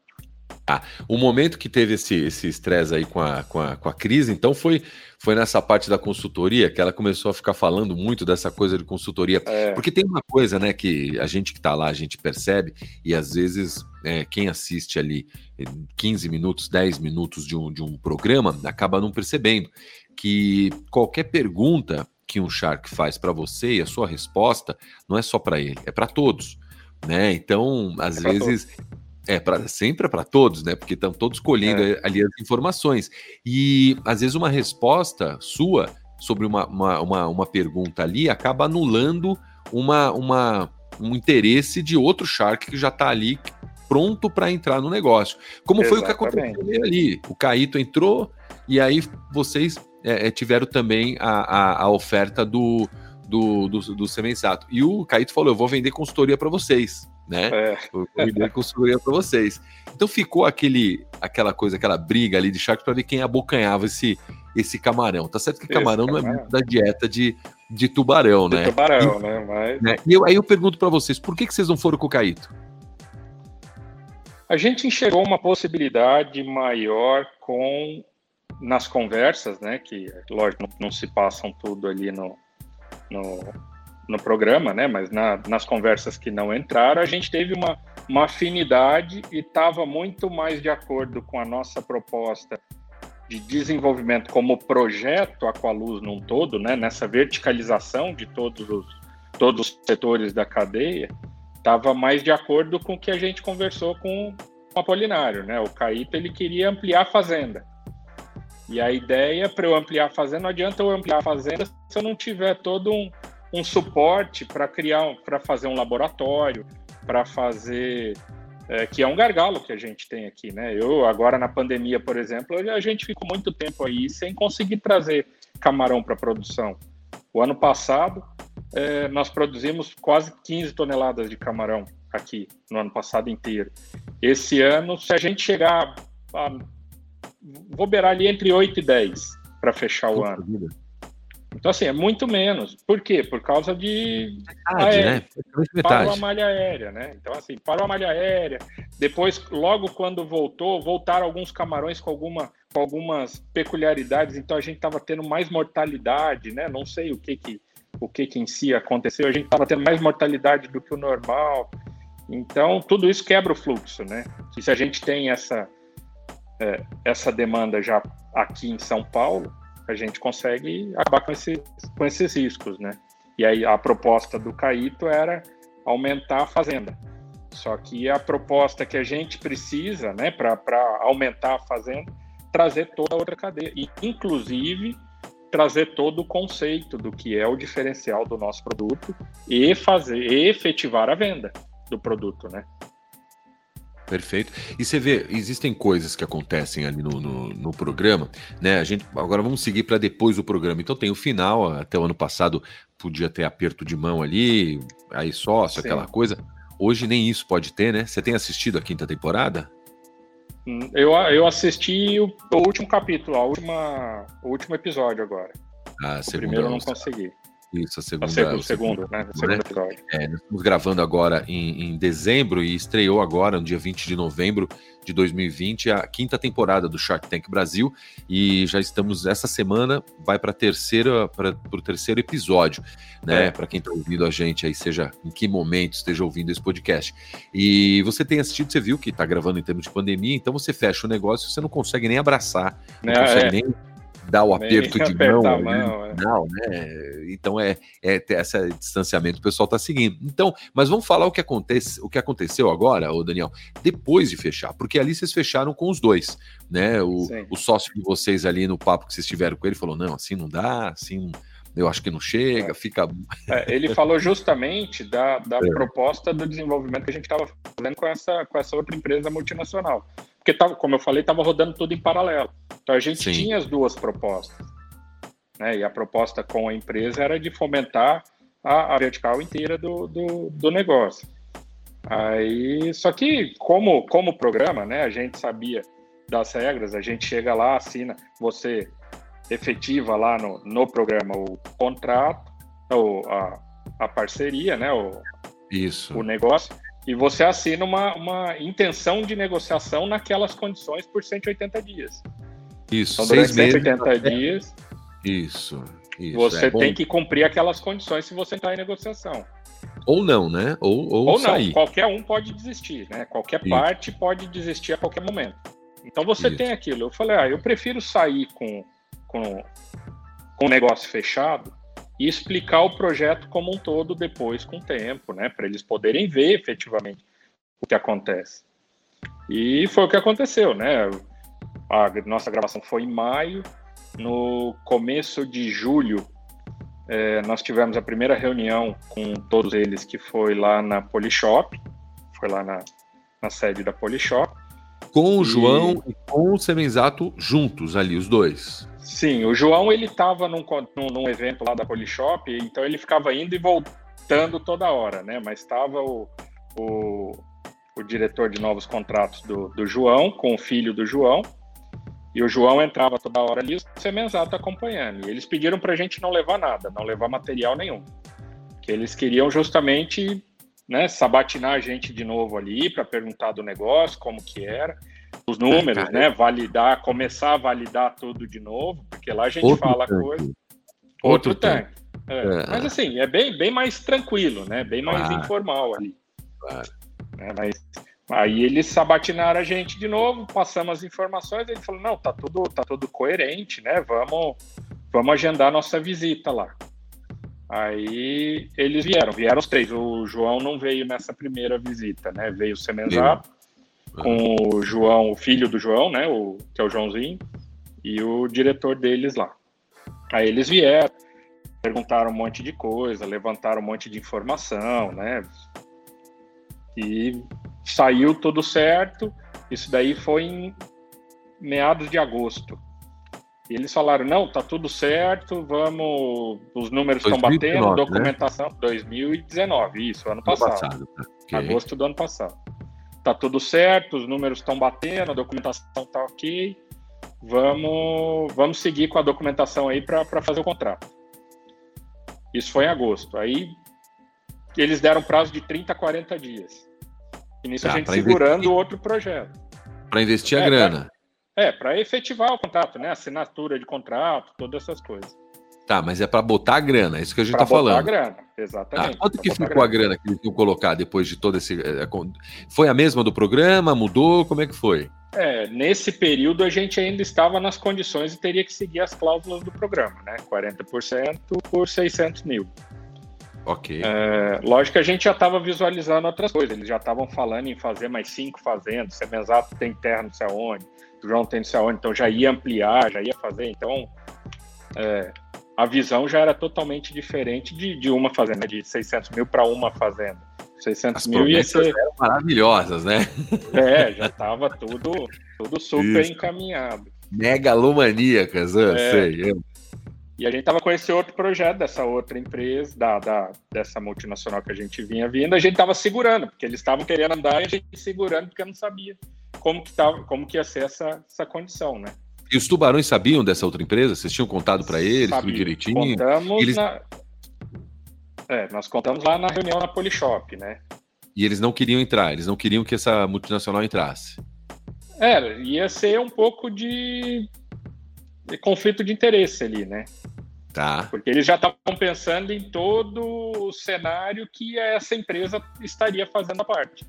Ah, o momento que teve esse estresse aí com a, com, a, com a crise, então foi, foi nessa parte da consultoria que ela começou a ficar falando muito dessa coisa de consultoria. É. Porque tem uma coisa, né, que a gente que está lá, a gente percebe, e às vezes é, quem assiste ali 15 minutos, 10 minutos de um, de um programa acaba não percebendo que qualquer pergunta que um Shark faz para você e a sua resposta não é só para ele, é para todos, né? Então, às é vezes É, pra, sempre é para todos, né? Porque estão todos colhendo é. ali as informações. E às vezes uma resposta sua sobre uma, uma, uma, uma pergunta ali acaba anulando uma, uma, um interesse de outro Shark que já está ali pronto para entrar no negócio. Como Exatamente. foi o que aconteceu ali. O Caíto entrou e aí vocês é, é, tiveram também a, a, a oferta do, do, do, do Semensato. E o Caíto falou: eu vou vender consultoria para vocês. Né? É. Vou vender consultoria para vocês. Então ficou aquele, aquela coisa, aquela briga ali de Shark para ver quem abocanhava esse, esse camarão. Tá certo que camarão, camarão. não é muito da dieta de, de tubarão, de né? Tubarão, e, né? Mas... né? E eu, aí eu pergunto para vocês, por que, que vocês não foram com o Caíto? A gente enxergou uma possibilidade maior com nas conversas, né? Que lógico não, não se passam tudo ali no, no, no programa, né? Mas na, nas conversas que não entraram, a gente teve uma, uma afinidade e estava muito mais de acordo com a nossa proposta de desenvolvimento como projeto Aqualuz num todo, né? Nessa verticalização de todos os todos os setores da cadeia, estava mais de acordo com o que a gente conversou com o Apolinário, né? O Caíto ele queria ampliar a fazenda. E a ideia para eu ampliar a fazenda, não adianta eu ampliar a fazenda se eu não tiver todo um, um suporte para criar, para fazer um laboratório, para fazer é, que é um gargalo que a gente tem aqui, né? Eu agora na pandemia, por exemplo, a gente ficou muito tempo aí sem conseguir trazer camarão para produção. O ano passado é, nós produzimos quase 15 toneladas de camarão aqui no ano passado inteiro. Esse ano, se a gente chegar a vou beirar ali entre 8 e 10 para fechar o ano. Vida. Então, assim, é muito menos. Por quê? Por causa de. Metade, né? Para a malha aérea, né? Então, assim, para a malha aérea. Depois, logo quando voltou, voltaram alguns camarões com, alguma, com algumas peculiaridades. Então, a gente estava tendo mais mortalidade, né? Não sei o que que, o que, que em si aconteceu. A gente estava tendo mais mortalidade do que o normal. Então, tudo isso quebra o fluxo, né? E se a gente tem essa, é, essa demanda já aqui em São Paulo, a gente consegue acabar com, esse, com esses riscos, né? E aí a proposta do Caíto era aumentar a fazenda. Só que a proposta que a gente precisa, né, para aumentar a fazenda, trazer toda a outra cadeia. E, inclusive, trazer todo o conceito do que é o diferencial do nosso produto e fazer, e efetivar a venda do produto, né? Perfeito. E você vê, existem coisas que acontecem ali no, no, no programa, né? A gente agora vamos seguir para depois do programa. Então tem o final, até o ano passado podia ter aperto de mão ali, aí sócio, Sim. aquela coisa. Hoje nem isso pode ter, né? Você tem assistido a quinta temporada? Hum, eu, eu assisti o, o último capítulo, a última, o último episódio agora. Ah, o primeiro eu não consegui. Isso, a segunda. O segundo, né? O segundo episódio. É, nós estamos gravando agora em, em, dezembro e estreou agora, no dia 20 de novembro de 2020, a quinta temporada do Shark Tank Brasil. E já estamos, essa semana, vai para terceira, para o terceiro episódio, né? É. Para quem está ouvindo a gente aí, seja em que momento esteja ouvindo esse podcast. E você tem assistido, você viu que está gravando em termos de pandemia, então você fecha o negócio, você não consegue nem abraçar, não é, consegue nem dar o aperto de mão, mão é. não, né? Então é, é esse distanciamento que o pessoal está seguindo. Então, mas vamos falar o que acontece, o que aconteceu agora, o Daniel, depois de fechar, porque ali vocês fecharam com os dois, né? O, o sócio de vocês ali no papo que vocês tiveram com ele falou: não, assim não dá, assim eu acho que não chega, é. fica. É, ele falou justamente da, da é. proposta do desenvolvimento que a gente estava fazendo com essa, com essa outra empresa multinacional porque tava, como eu falei, estava rodando tudo em paralelo. Então a gente Sim. tinha as duas propostas. Né? E a proposta com a empresa era de fomentar a, a vertical inteira do, do, do, negócio. Aí, só que como, como programa, né, a gente sabia das regras, a gente chega lá, assina, você efetiva lá no, no programa o contrato, ou a, a parceria, né, o, Isso. o negócio, e você assina uma, uma intenção de negociação naquelas condições por 180 dias. Isso, então, durante 180 meses, dias. Isso, isso. Você é tem que cumprir aquelas condições se você entrar em negociação. Ou não, né? Ou, ou, ou sair. não, qualquer um pode desistir, né? Qualquer isso. parte pode desistir a qualquer momento. Então você isso. tem aquilo. Eu falei, ah, eu prefiro sair com, com, com o negócio fechado e explicar o projeto como um todo depois com o tempo, né, para eles poderem ver efetivamente o que acontece. E foi o que aconteceu, né? A nossa gravação foi em maio. No começo de julho, é, nós tivemos a primeira reunião com todos eles, que foi lá na Polishop, foi lá na, na sede da Polishop. Com o e... João e com o Semenzato juntos ali, os dois. Sim, o João ele estava num, num, evento lá da Polishop, então ele ficava indo e voltando toda hora, né? Mas estava o, o, o, diretor de novos contratos do, do João, com o filho do João, e o João entrava toda hora ali, o Semenzato acompanhando. E eles pediram para a gente não levar nada, não levar material nenhum. Que eles queriam justamente né, sabatinar a gente de novo ali para perguntar do negócio, como que era, os números, é, né, validar, começar a validar tudo de novo, porque lá a gente Outro fala tanque. coisa. Outro, Outro tanque. tanque. É. É. Mas assim, é bem, bem mais tranquilo, né? Bem mais claro. informal ali. Claro. É, mas Aí eles sabatinaram a gente de novo, passamos as informações, ele falou, não, tá tudo, tá tudo coerente, né? Vamos, vamos agendar nossa visita lá. Aí eles vieram, vieram os três. O João não veio nessa primeira visita, né? Veio o Semenzato, com o João, o filho do João, né? O, que é o Joãozinho, e o diretor deles lá. Aí eles vieram, perguntaram um monte de coisa, levantaram um monte de informação, né? E saiu tudo certo. Isso daí foi em meados de agosto. E eles falaram: não, tá tudo certo, vamos. Os números estão batendo, né? documentação. Né? 2019, isso, ano passado. passado. Tá, okay. Agosto do ano passado. Tá tudo certo, os números estão batendo, a documentação tá ok. Vamos, vamos seguir com a documentação aí para fazer o contrato. Isso foi em agosto. Aí eles deram prazo de 30 a 40 dias. E nisso ah, a gente segurando investir, outro projeto. Para investir é, a grana. Pra, é, para efetivar o contrato, né? Assinatura de contrato, todas essas coisas. Tá, mas é para botar a grana, é isso que a gente está falando. Botar a grana, exatamente. Tá, quanto que ficou a grana. a grana. que eles iam colocar depois de todo esse. É, é, foi a mesma do programa? Mudou? Como é que foi? É, nesse período a gente ainda estava nas condições e teria que seguir as cláusulas do programa, né? 40% por 600 mil. Ok. É, lógico que a gente já estava visualizando outras coisas. Eles já estavam falando em fazer mais cinco fazendas. Semenzato tem terra não sei aonde, o João tem não sei aonde. Então já ia ampliar, já ia fazer. Então é, a visão já era totalmente diferente de, de uma fazenda, de 600 mil para uma fazenda. 600 As mil ia ser. Eram maravilhosas, né? É, já estava tudo, tudo super Isso. encaminhado. Megalomaníacas, eu é. sei. Eu e a gente estava com esse outro projeto dessa outra empresa, da, da, dessa multinacional que a gente vinha vindo, a gente estava segurando, porque eles estavam querendo andar e a gente segurando porque não sabia como que, tava, como que ia ser essa, essa condição, né? E os tubarões sabiam dessa outra empresa? Vocês tinham contado para eles Sabia. tudo direitinho? Contamos eles... na... É, nós contamos lá na reunião na Polishop, né? E eles não queriam entrar, eles não queriam que essa multinacional entrasse. Era, ia ser um pouco de conflito de interesse ali, né? Tá. Porque eles já estavam pensando em todo o cenário que essa empresa estaria fazendo a parte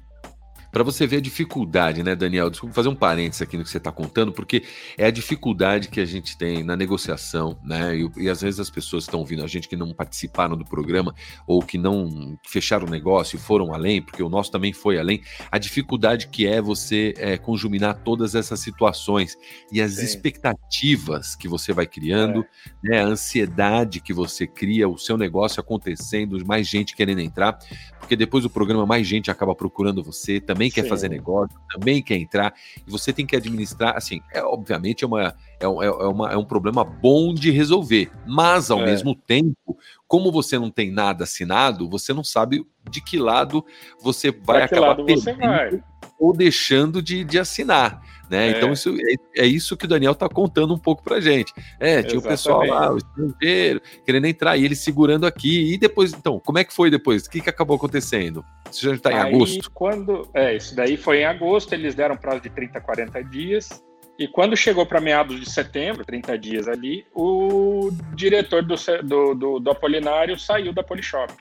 para você ver a dificuldade, né, Daniel? Desculpa fazer um parênteses aqui no que você está contando, porque é a dificuldade que a gente tem na negociação, né? E, e às vezes as pessoas estão ouvindo a gente que não participaram do programa ou que não fecharam o negócio e foram além, porque o nosso também foi além. A dificuldade que é você é, conjuminar todas essas situações e as Sim. expectativas que você vai criando, é. né? A ansiedade que você cria, o seu negócio acontecendo, mais gente querendo entrar, porque depois do programa mais gente acaba procurando você também também quer Sim. fazer negócio, também quer entrar, e você tem que administrar, assim, é obviamente é, uma, é, é, é, uma, é um problema bom de resolver, mas ao é. mesmo tempo, como você não tem nada assinado, você não sabe de que lado você vai acabar perdendo ou deixando de, de assinar. Né? É. Então, isso, é, é, isso que o Daniel está contando um pouco para gente. É, tinha Exatamente. o pessoal lá, o estrangeiro, querendo entrar, e ele segurando aqui. E depois, então, como é que foi depois? O que, que acabou acontecendo? Isso já está em Aí, agosto? Quando, é, isso daí foi em agosto, eles deram prazo de 30, 40 dias. E quando chegou para meados de setembro, 30 dias ali, o diretor do, do, do, do Apolinário saiu da Polishop.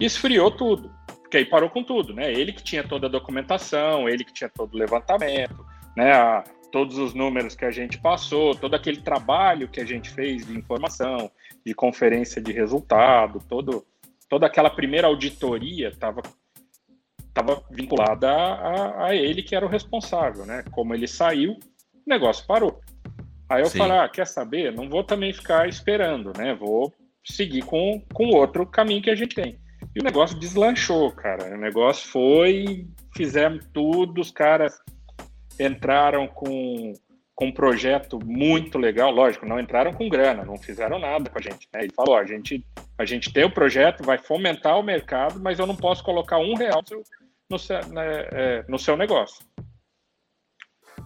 Esfriou tudo porque aí parou com tudo, né? Ele que tinha toda a documentação, ele que tinha todo o levantamento, né? A, todos os números que a gente passou, todo aquele trabalho que a gente fez de informação, de conferência de resultado, todo, toda aquela primeira auditoria estava estava vinculada a, a, ele, que era o responsável, né? Como ele saiu, o negócio parou. Aí eu Sim. falei, ah, quer saber? Não vou também ficar esperando, né? Vou seguir com, com outro caminho que a gente tem. E o negócio deslanchou, cara. O negócio foi, fizemos tudo, os caras entraram com, com um projeto muito legal, lógico, não entraram com grana, não fizeram nada com a gente. Né? Ele falou, a gente, a gente tem o projeto, vai fomentar o mercado, mas eu não posso colocar um real no seu, né, é, no seu negócio.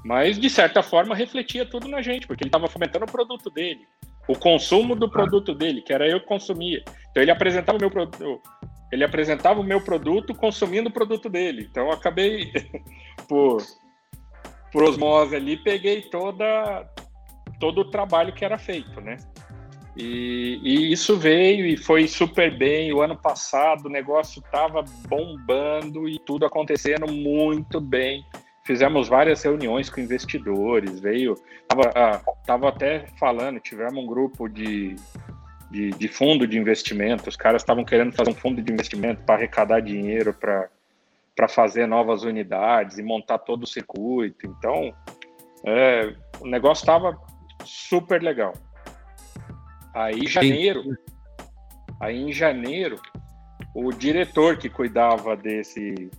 Mas, de certa forma, refletia tudo na gente, porque ele estava fomentando o produto dele, o consumo do produto dele, que era eu que consumia. Então, ele apresentava o meu produto, ele apresentava o meu produto consumindo o produto dele. Então, eu acabei, por, por osmose ali, peguei toda, todo o trabalho que era feito, né? E, e, isso veio e foi super bem. O ano passado o negócio estava bombando e tudo acontecendo muito bem. Fizemos várias reuniões com investidores, veio. Tava, ah, tava até falando, tivemos um grupo de, de, de fundo de investimento. Os caras estavam querendo fazer um fundo de investimento para arrecadar dinheiro para fazer novas unidades e montar todo o circuito. Então, é, o negócio estava super legal. Aí em janeiro, aí em janeiro, o diretor que cuidava desse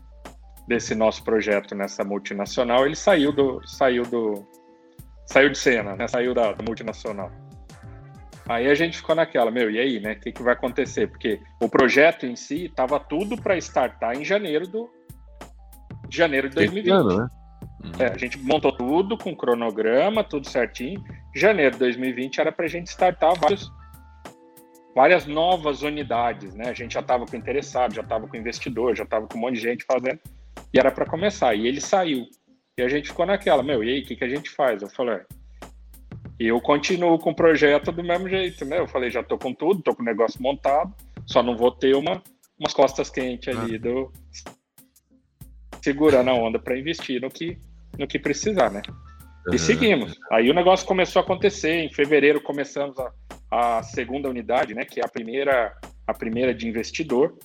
desse nosso projeto nessa multinacional, ele saiu do saiu do saiu de cena, né? Saiu da, da multinacional. Aí a gente ficou naquela, meu, e aí, né? O que, que vai acontecer? Porque o projeto em si estava tudo para startar em janeiro do de janeiro de 2020. Ano, né? Uhum. É, a gente montou tudo com cronograma, tudo certinho. Janeiro de 2020 era para a gente startar vários, várias novas unidades, né? A gente já estava com interessado, já estava com investidor, já estava com um monte de gente fazendo, e era para começar. E ele saiu. E a gente ficou naquela, meu, e aí, o que, que a gente faz? Eu falei, e eu continuo com o projeto do mesmo jeito, né? Eu falei, já estou com tudo, estou com o negócio montado, só não vou ter uma, umas costas quentes ali ah. do segurando a onda para investir no que no que precisar, né? E uhum. seguimos. Aí o negócio começou a acontecer. Em fevereiro começamos a, a segunda unidade, né? Que é a primeira, a primeira de investidor,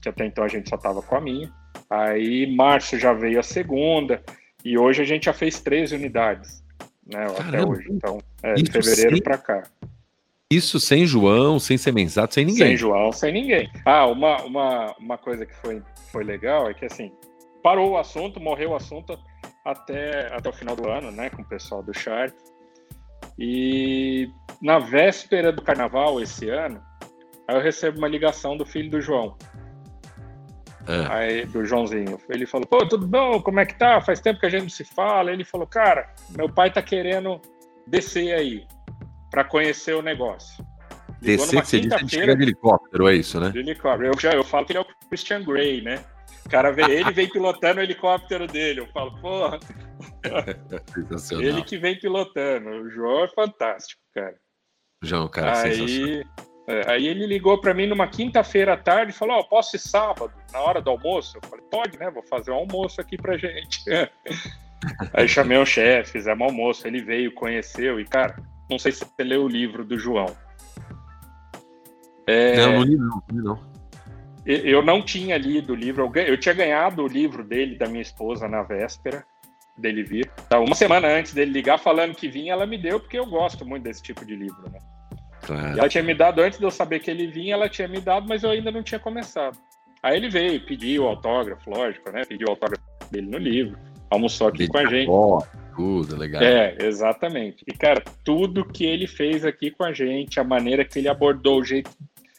que até então a gente só estava com a minha. Aí março já veio a segunda, e hoje a gente já fez três unidades, né? Caramba. Até hoje. Então, é, de fevereiro sem... para cá. Isso sem João, sem Semenzato, sem ninguém. Sem João, sem ninguém. Ah, uma, uma, uma coisa que foi, foi legal é que assim, parou o assunto, morreu o assunto até, até o final do ano, né, com o pessoal do Shark. E na véspera do carnaval esse ano, aí eu recebo uma ligação do filho do João. É. Aí, do Joãozinho. Ele falou: Pô, tudo bom? Como é que tá? Faz tempo que a gente não se fala. Ele falou: Cara, meu pai tá querendo descer aí para conhecer o negócio. Descer que você disse de helicóptero, é isso, né? De helicóptero. Eu, já, eu falo que ele é o Christian Grey, né? O cara vê ele vem pilotando o helicóptero dele. Eu falo, porra. ele que vem pilotando. O João é fantástico, cara. João, cara, aí, é, aí ele ligou para mim numa quinta-feira à tarde e falou: Ó, oh, posso ir sábado, na hora do almoço? Eu falei: Pode, né? Vou fazer um almoço aqui pra gente. aí chamei o chefe, fizemos um almoço. Ele veio, conheceu e, cara, não sei se você leu o livro do João. É... Não, não li não, não. Eu não tinha lido o livro, eu tinha ganhado o livro dele, da minha esposa, na véspera dele vir. Então, uma semana antes dele ligar falando que vinha, ela me deu, porque eu gosto muito desse tipo de livro, né? Claro. Ela tinha me dado, antes de eu saber que ele vinha, ela tinha me dado, mas eu ainda não tinha começado. Aí ele veio, pediu o autógrafo, lógico, né? Pediu o autógrafo dele no livro, almoçou aqui com a gente. tudo, legal. É, exatamente. E, cara, tudo que ele fez aqui com a gente, a maneira que ele abordou, o jeito,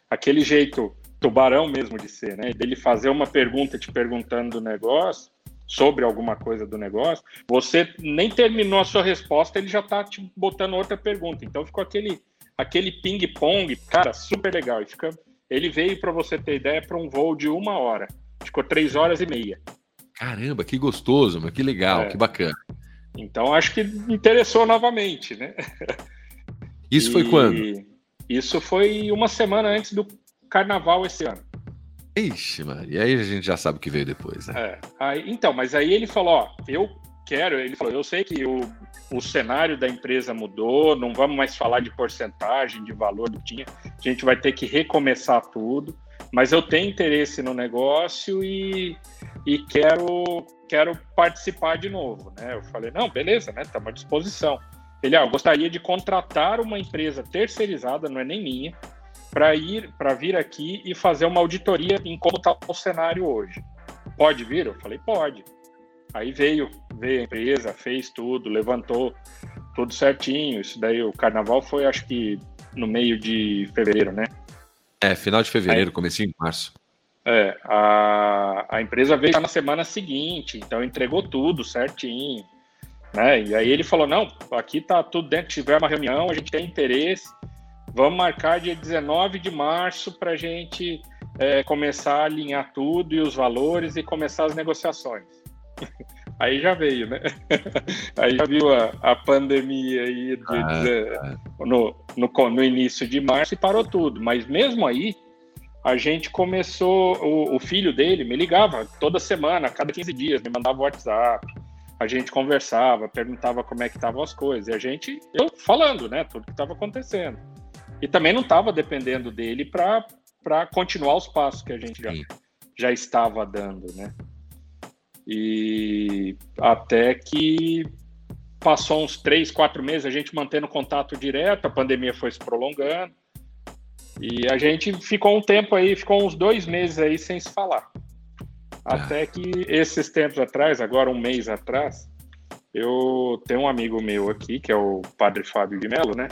aquele jeito tubarão mesmo de ser, né? Dele fazer uma pergunta te perguntando do negócio, sobre alguma coisa do negócio, você nem terminou a sua resposta, ele já tá te botando outra pergunta. Então ficou aquele aquele ping-pong, cara, super legal. E fica, ele veio, para você ter ideia, para um voo de uma hora. Ficou três horas e meia. Caramba, que gostoso, mas que legal, é. que bacana. Então acho que interessou novamente, né? Isso e... foi quando? Isso foi uma semana antes do carnaval esse ano. Ixi, mano, e aí a gente já sabe o que veio depois, né? É, aí, então, mas aí ele falou, ó, eu quero, ele falou, eu sei que o, o cenário da empresa mudou, não vamos mais falar de porcentagem, de valor do que tinha, a gente vai ter que recomeçar tudo, mas eu tenho interesse no negócio e e quero, quero participar de novo, né? Eu falei, não, beleza, né? Estamos à disposição. Ele, ah, eu gostaria de contratar uma empresa terceirizada, não é nem minha, para ir, para vir aqui e fazer uma auditoria em como está o cenário hoje. Pode vir? Eu falei, pode. Aí veio, veio a empresa, fez tudo, levantou tudo certinho. Isso daí, o carnaval foi, acho que no meio de fevereiro, né? É, final de fevereiro, Aí, comecinho de março. É, a, a empresa veio na semana seguinte, então entregou tudo certinho, né? E aí ele falou, não, aqui tá tudo dentro, tiver uma reunião, a gente tem interesse, vamos marcar dia 19 de março para a gente é, começar a alinhar tudo e os valores e começar as negociações. Aí já veio, né? Aí já viu a, a pandemia aí de, ah, de, no, no, no início de março e parou tudo. Mas mesmo aí, a gente começou. O, o, filho dele me ligava toda semana, a cada 15 dias, me mandava WhatsApp. A gente conversava, perguntava como é que estavam as coisas. E a gente, eu falando, né? Tudo que estava acontecendo. E também não estava dependendo dele para continuar os passos que a gente já, já estava dando, né? E até que passou uns três, quatro meses, a gente mantendo contato direto, a pandemia foi se prolongando. E a gente ficou um tempo aí, ficou uns dois meses aí sem se falar. Ah. Até que esses tempos atrás, agora um mês atrás, eu tenho um amigo meu aqui, que é o padre Fábio de Mello, né?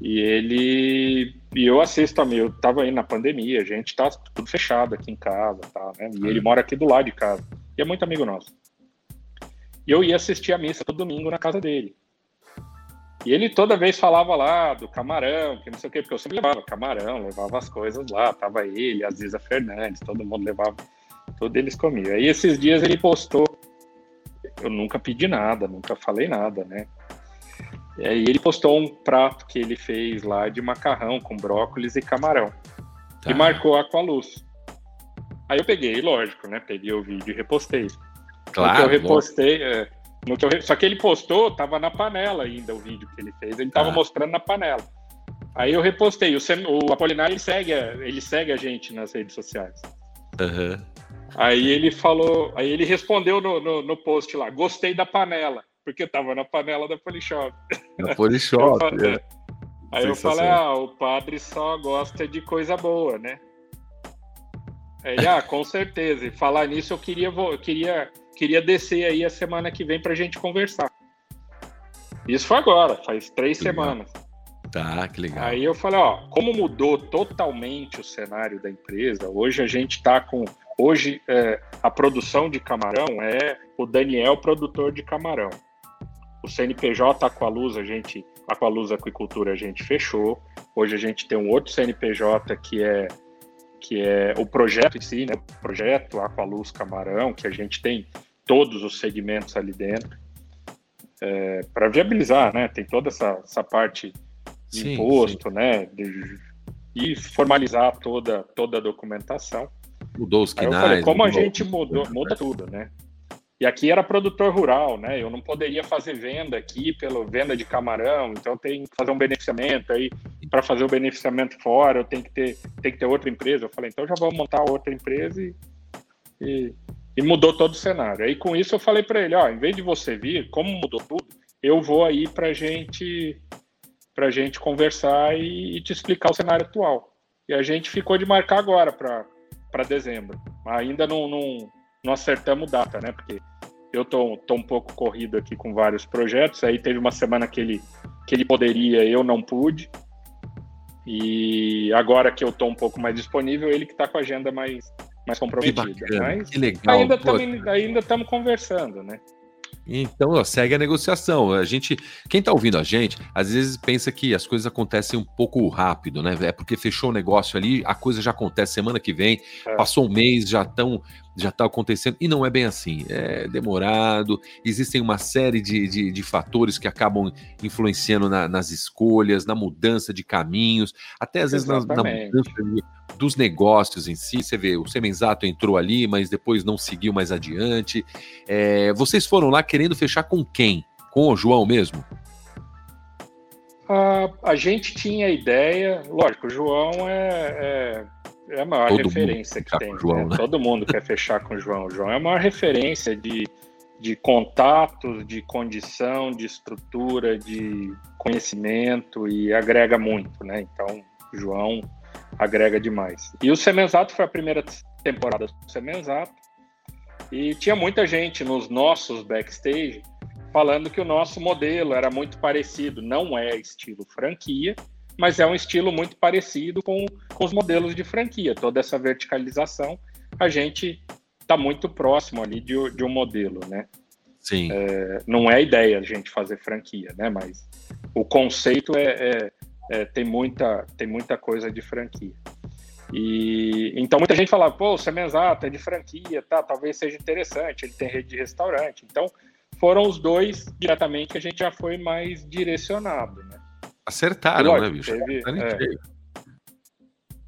E ele. E eu assisto a meu, tava aí na pandemia, a gente tá tudo fechado aqui em casa, tá, né? E ele mora aqui do lado de casa. E é muito amigo nosso. E eu ia assistir a missa todo domingo na casa dele. E ele toda vez falava lá do camarão, que não sei o quê, porque eu sempre levava camarão, levava as coisas lá, tava ele, a Ziza Fernandes, todo mundo levava, tudo eles comiam. Aí esses dias ele postou, eu nunca pedi nada, nunca falei nada, né? E aí ele postou um prato que ele fez lá de macarrão com brócolis e camarão. Tá. E marcou a luz. Aí eu peguei, lógico, né? Peguei o vídeo e repostei. Claro. No que eu repostei, é, no que eu, só que ele postou, tava na panela ainda o vídeo que ele fez. Ele tava ah. mostrando na panela. Aí eu repostei. O, o Apolinar ele segue, ele segue a gente nas redes sociais. Uhum. Aí ele falou, aí ele respondeu no, no, no, post lá, gostei da panela, porque tava na panela da Polishop. Na Polishop. é. Aí eu falei, ah, o padre só gosta de coisa boa, né? Aí, ah, com certeza. E falar nisso, eu queria, eu queria queria descer aí a semana que vem para a gente conversar. Isso foi agora, faz três que semanas. Tá, que legal. Aí eu falei, ó, como mudou totalmente o cenário da empresa, hoje a gente está com. Hoje é, a produção de camarão é o Daniel, produtor de camarão. O CNPJ Aqualuz, a gente, Aqualuz Aquicultura, a gente fechou. Hoje a gente tem um outro CNPJ que é que é o projeto em si, né? O projeto Aqualuz Camarão, que a gente tem todos os segmentos ali dentro, é, para viabilizar, né? Tem toda essa, essa parte de sim, imposto, sim. né? De, e formalizar toda, toda a documentação. Mudou os quinais. como a gente mudou, muda tudo, né? E aqui era produtor rural, né? Eu não poderia fazer venda aqui pela venda de camarão, então tem que fazer um beneficiamento aí para fazer o beneficiamento fora, eu tenho que ter tem que ter outra empresa. Eu falei, então já vamos montar outra empresa e, e, e mudou todo o cenário. Aí com isso eu falei para ele, ó, em vez de você vir, como mudou tudo, eu vou aí para gente para gente conversar e, e te explicar o cenário atual. E a gente ficou de marcar agora para para dezembro. Ainda não, não não acertamos data, né? Porque eu tô, tô um pouco corrido aqui com vários projetos. Aí teve uma semana que ele, que ele poderia, eu não pude. E agora que eu tô um pouco mais disponível, ele que tá com a agenda mais, mais comprometida. Que, Mas que legal. Ainda estamos ainda conversando, né? Então, ó, segue a negociação. A gente, quem está ouvindo a gente, às vezes pensa que as coisas acontecem um pouco rápido, né? É porque fechou o negócio ali, a coisa já acontece semana que vem, é. passou um mês, já estão já está acontecendo, e não é bem assim, é demorado, existem uma série de, de, de fatores que acabam influenciando na, nas escolhas, na mudança de caminhos, até às vezes na, na, mudança de, dos negócios em si. Você vê, o Semenzato entrou ali, mas depois não seguiu mais adiante. É, vocês foram lá querendo fechar com quem? Com o João mesmo? a gente tinha a ideia, lógico, o João é, é, é a maior Todo referência que tem. João, né? Né? Todo mundo quer fechar com o João. O João é a maior referência de, de contatos, de condição, de estrutura, de conhecimento e agrega muito, né? Então, o João agrega demais. E o Semenzato foi a primeira temporada do Semenzato e tinha muita gente nos nossos backstage falando que o nosso modelo era muito parecido. Não é estilo franquia, mas é um estilo muito parecido com, com os modelos de franquia. Toda essa verticalização, a gente está muito próximo ali de, de, um modelo, né? Sim. É, não é ideia a gente fazer franquia, né? Mas o conceito é, é, é, tem, muita, tem muita coisa de franquia. E então muita gente fala, pô, o Semenzato é de franquia, tá? Talvez seja interessante, ele tem rede de restaurante. Então foram os dois diretamente que a gente já foi mais direcionado? Acertaram, lógico, né, bicho? Teve, é,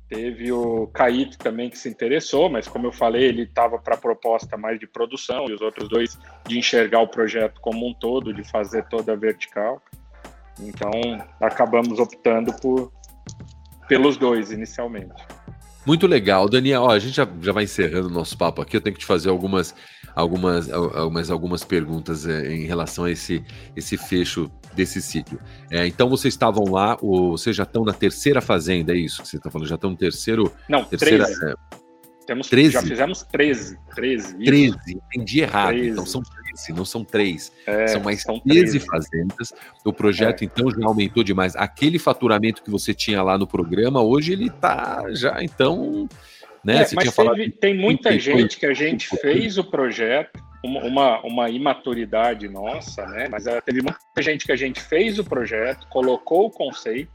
teve o Caíto também que se interessou, mas como eu falei, ele estava para a proposta mais de produção e os outros dois de enxergar o projeto como um todo, de fazer toda a vertical. Então, acabamos optando por pelos dois inicialmente. Muito legal, Daniel. Ó, a gente já, já vai encerrando o nosso papo aqui. Eu tenho que te fazer algumas, algumas, algumas, algumas perguntas é, em relação a esse, esse fecho desse sítio. É, então vocês estavam lá, o, vocês já estão na terceira fazenda, é isso que você está falando? Já estão no terceiro. Não, terceira, 13. É, Temos, 13? Já fizemos 13. 13, 13, entendi errado. 13. Então são 13, não são 3. É, são mais são 13, 13 fazendas. O projeto, é. então, já aumentou demais. Aquele faturamento que você tinha lá no programa, hoje ele está já, então. Né? É, mas teve, tem muita gente que a gente fez o projeto, uma, uma imaturidade nossa, né? Mas uh, teve muita gente que a gente fez o projeto, colocou o conceito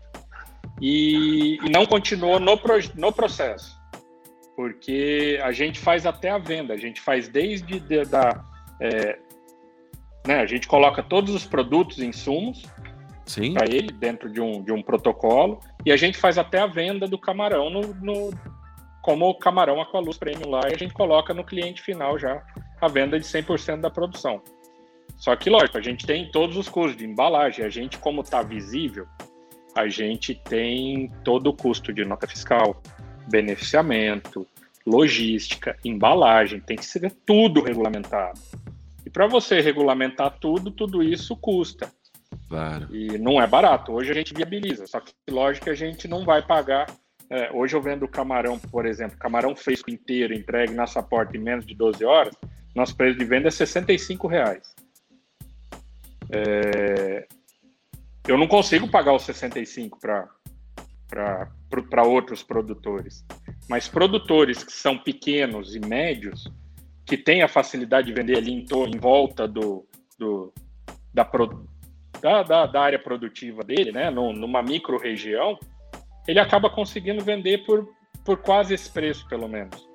e, e não continuou no, pro, no processo. Porque a gente faz até a venda, a gente faz desde de, da. É, né, a gente coloca todos os produtos, insumos, para ele dentro de um, de um protocolo e a gente faz até a venda do camarão no, no como o camarão Aqualuz Premium lá e a gente coloca no cliente final já a venda de 100% da produção. Só que, lógico, a gente tem todos os custos de embalagem, a gente, como está visível, a gente tem todo o custo de nota fiscal, beneficiamento, logística, embalagem, tem que ser tudo regulamentado. E para você regulamentar tudo, tudo isso custa. Claro. E não é barato. Hoje a gente viabiliza, só que lógico que a gente não vai pagar é, hoje eu vendo camarão, por exemplo, camarão fresco inteiro entregue na sua porta em menos de 12 horas, nosso preço de venda é 65 reais. É, eu não consigo pagar os 65 para outros produtores. Mas produtores que são pequenos e médios, que têm a facilidade de vender ali em, em volta do, do da, da, da, área produtiva dele, né, numa micro região, ele acaba conseguindo vender por, por quase esse preço, pelo menos.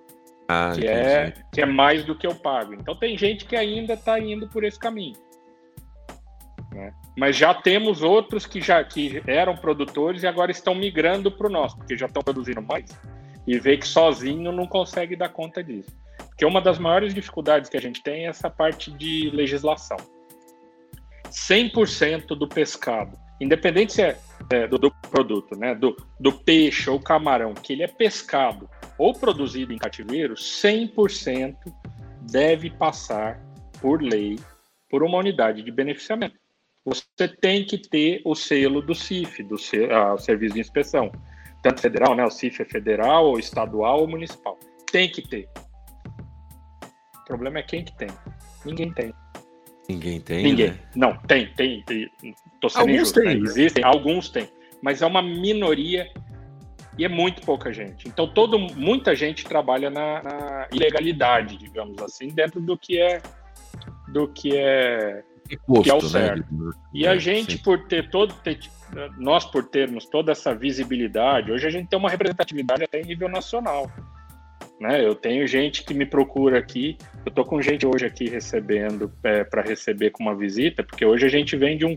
Ah, que, é, que é mais do que eu pago. Então tem gente que ainda está indo por esse caminho. Né? Mas já temos outros que já que eram produtores e agora estão migrando para o nosso, porque já estão produzindo mais e vê que sozinho não consegue dar conta disso. Porque uma das maiores dificuldades que a gente tem é essa parte de legislação. 100% do pescado, independente se é é, do, do, produto, né? Do, do peixe ou camarão, que ele é pescado ou produzido em cativeiro, 100% deve passar por lei por uma unidade de beneficiamento. Você tem que ter o selo do CIF, do Serviço de Inspeção, tanto federal, né? O CIF é federal, ou estadual ou municipal. Tem que ter. O problema é quem que tem. Ninguém tem. Ninguém tem. Ninguém. Né? Não, tem, tem. tem tô sendo alguns injusto, né? tem, né? Existem, alguns têm. Mas é uma minoria e é muito pouca gente. Então, todo, muita gente trabalha na, na ilegalidade, digamos assim, dentro do que é do que é, Imposto, que é o né? certo. Né? E a é, gente, sim. por ter todo. Ter, nós, por termos toda essa visibilidade, hoje a gente tem uma representatividade até em nível nacional. Né? Eu tenho gente que me procura aqui, eu tô com gente hoje aqui recebendo é, para receber com uma visita, porque hoje a gente vende um,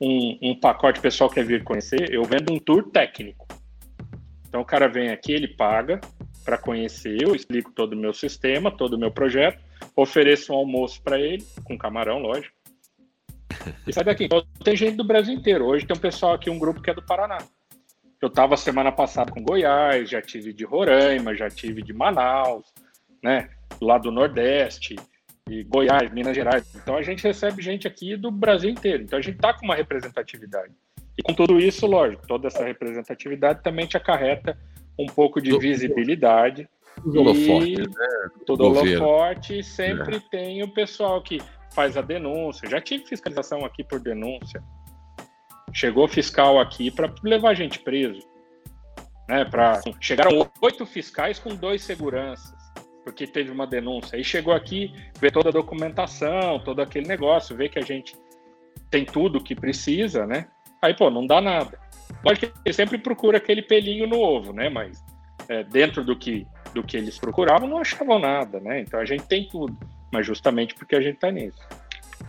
um, um pacote pessoal quer vir conhecer, eu vendo um tour técnico. Então o cara vem aqui, ele paga para conhecer, eu explico todo o meu sistema, todo o meu projeto, ofereço um almoço para ele, com camarão, lógico. E sai daqui. Então, tem gente do Brasil inteiro. Hoje tem um pessoal aqui, um grupo que é do Paraná. Eu estava semana passada com Goiás, já tive de Roraima, já tive de Manaus, né? Lá do Nordeste, e Goiás, Minas Gerais. Então a gente recebe gente aqui do Brasil inteiro. Então a gente está com uma representatividade. E com tudo isso, lógico, toda essa representatividade também te acarreta um pouco de visibilidade. Tudo holoforte, né? Tudo holoforte, e sempre é. tem o pessoal que faz a denúncia. Já tive fiscalização aqui por denúncia. Chegou fiscal aqui para levar gente preso. Né, pra... Chegaram oito fiscais com dois seguranças, porque teve uma denúncia. Aí chegou aqui, vê toda a documentação, todo aquele negócio, vê que a gente tem tudo que precisa, né? Aí, pô, não dá nada. Lógico que ele sempre procura aquele pelinho no ovo, né? Mas é, dentro do que, do que eles procuravam, não achavam nada, né? Então a gente tem tudo, mas justamente porque a gente está nisso.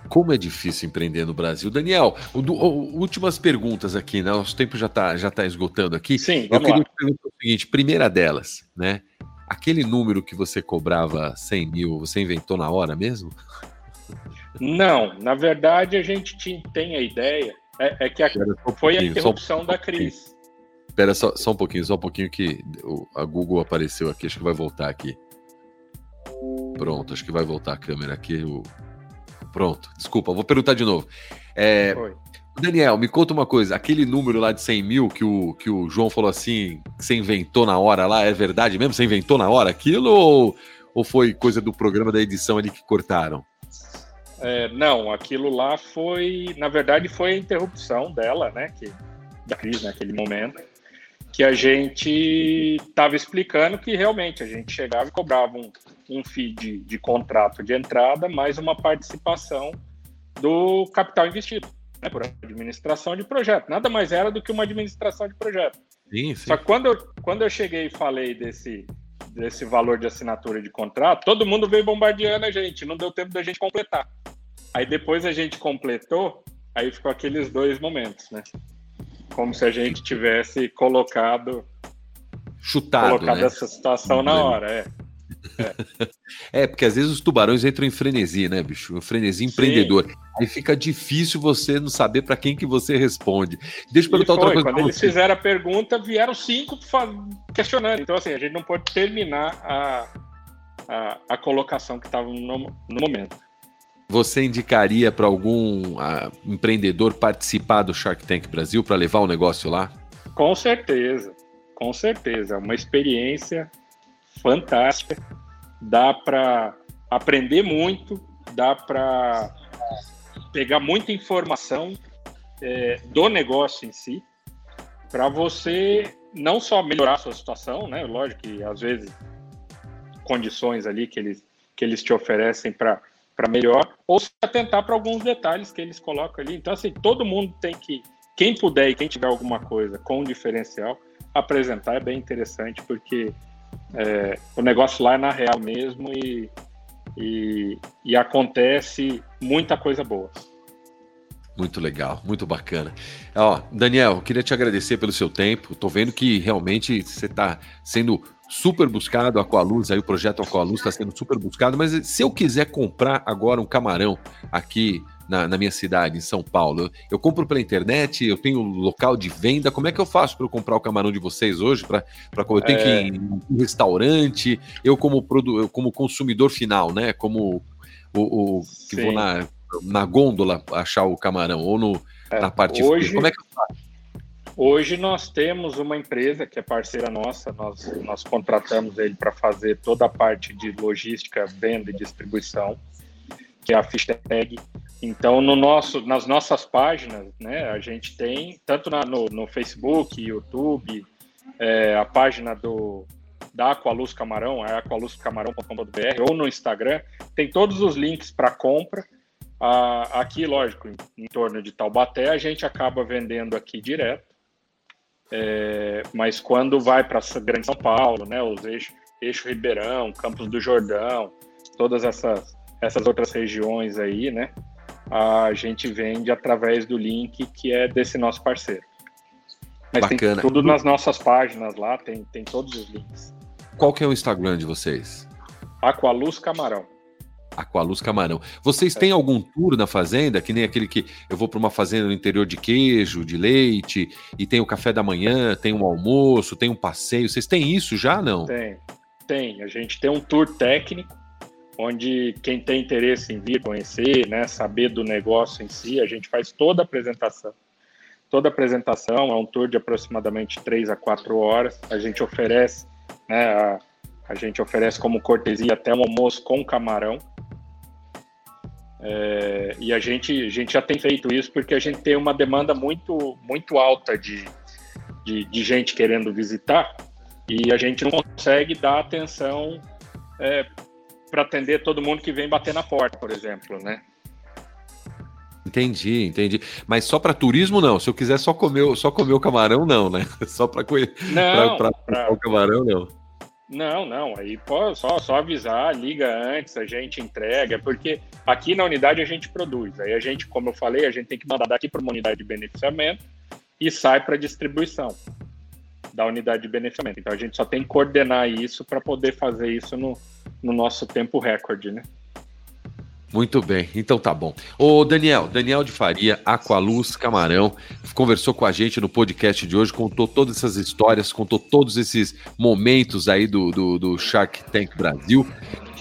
Como é difícil empreender no Brasil. Daniel, o, o, últimas perguntas aqui, né? Nosso tempo já está já tá esgotando aqui. Sim, Eu queria lá. perguntar o seguinte: primeira delas, né? Aquele número que você cobrava 100 mil, você inventou na hora mesmo? Não, na verdade a gente tem a ideia é, é que a, um foi a interrupção um da crise. Espera só, só um pouquinho, só um pouquinho que a Google apareceu aqui, acho que vai voltar aqui. Pronto, acho que vai voltar a câmera aqui. O... Pronto, desculpa, vou perguntar de novo. É, Daniel, me conta uma coisa, aquele número lá de 100 mil que o, que o João falou assim, que você inventou na hora lá, é verdade mesmo? Você inventou na hora aquilo ou, ou foi coisa do programa da edição ali que cortaram? É, não, aquilo lá foi, na verdade, foi a interrupção dela, né, que, da crise naquele momento, que a gente estava explicando que realmente a gente chegava e cobrava um, um FII de, de contrato de entrada, mais uma participação do capital investido, né, por administração de projeto. Nada mais era do que uma administração de projeto. Sim, sim. Só que quando eu, quando eu cheguei e falei desse, desse valor de assinatura de contrato, todo mundo veio bombardeando a gente, não deu tempo da gente completar. Aí depois a gente completou, aí ficou aqueles dois momentos, né? Como se a gente tivesse colocado chutado, colocado né? essa situação na hora, é. É. é. porque às vezes os tubarões entram em frenesi, né, bicho? Um frenesi empreendedor. Sim. Aí fica difícil você não saber para quem que você responde. Deixa eu perguntar outra coisa. Quando eles fizeram a pergunta, vieram cinco questionando. Então, assim, a gente não pode terminar a, a, a colocação que estava no, no momento. Você indicaria para algum uh, empreendedor participar do Shark Tank Brasil para levar o negócio lá? Com certeza, com certeza. É uma experiência fantástica. Dá para aprender muito, dá para pegar muita informação é, do negócio em si, para você não só melhorar a sua situação, né? Lógico que às vezes condições ali que eles, que eles te oferecem para melhor, ou se atentar para alguns detalhes que eles colocam ali. Então, assim, todo mundo tem que, quem puder e quem tiver alguma coisa com diferencial, apresentar é bem interessante, porque é, o negócio lá é na real mesmo e, e, e acontece muita coisa boa. Muito legal, muito bacana. Ó, Daniel, queria te agradecer pelo seu tempo. Tô vendo que realmente você está sendo super buscado, Aqualuz, aí o projeto Aqualuz está sendo super buscado, mas se eu quiser comprar agora um camarão aqui na, na, minha cidade, em São Paulo, eu, eu compro pela internet, eu tenho local de venda, como é que eu faço para eu comprar o camarão de vocês hoje? Para eu tenho é... que ir em um restaurante, eu como, produ, eu como consumidor final, né? Como o, o que Sim. vou na, na gôndola achar o camarão, ou no, é, na parte hoje... Como é que eu faço? Hoje nós temos uma empresa que é parceira nossa, nós, nós contratamos ele para fazer toda a parte de logística, venda e distribuição, que é a Fishtag. Então, no nosso, nas nossas páginas, né, a gente tem, tanto na, no, no Facebook, YouTube, é, a página do, da Aqualuz Camarão, é aqualuzcamarão.com.br, ou no Instagram, tem todos os links para compra. Aqui, lógico, em, em torno de Taubaté, a gente acaba vendendo aqui direto. É, mas quando vai para Grande São Paulo, né, os eixos, eixo Ribeirão, Campos do Jordão, todas essas, essas outras regiões aí, né, a gente vende através do link que é desse nosso parceiro. Mas Bacana. tem tudo nas nossas páginas lá, tem, tem todos os links. Qual que é o Instagram de vocês? Aqualuz Camarão. Aqualuz Camarão. Vocês têm algum tour na fazenda, que nem aquele que eu vou para uma fazenda no interior de queijo, de leite, e tem o café da manhã, tem um almoço, tem um passeio. Vocês têm isso já, não? Tem, tem. A gente tem um tour técnico, onde quem tem interesse em vir conhecer, né, saber do negócio em si, a gente faz toda a apresentação. Toda a apresentação é um tour de aproximadamente 3 a 4 horas. A gente oferece, né, a, a gente oferece como cortesia até um almoço com camarão. É, e a gente, a gente já tem feito isso porque a gente tem uma demanda muito, muito alta de, de, de gente querendo visitar e a gente não consegue dar atenção é, para atender todo mundo que vem bater na porta, por exemplo, né? Entendi, entendi. Mas só para turismo não. Se eu quiser só comer, só comer o camarão não, né? Só para para o camarão não. Não, não. Aí pô, só só avisar, liga antes, a gente entrega, porque aqui na unidade a gente produz. Aí a gente, como eu falei, a gente tem que mandar daqui para uma unidade de beneficiamento e sai para distribuição da unidade de beneficiamento. Então a gente só tem que coordenar isso para poder fazer isso no, no nosso tempo recorde, né? Muito bem, então tá bom. Ô Daniel, Daniel de Faria, Aqualuz Camarão, conversou com a gente no podcast de hoje, contou todas essas histórias, contou todos esses momentos aí do, do, do Shark Tank Brasil.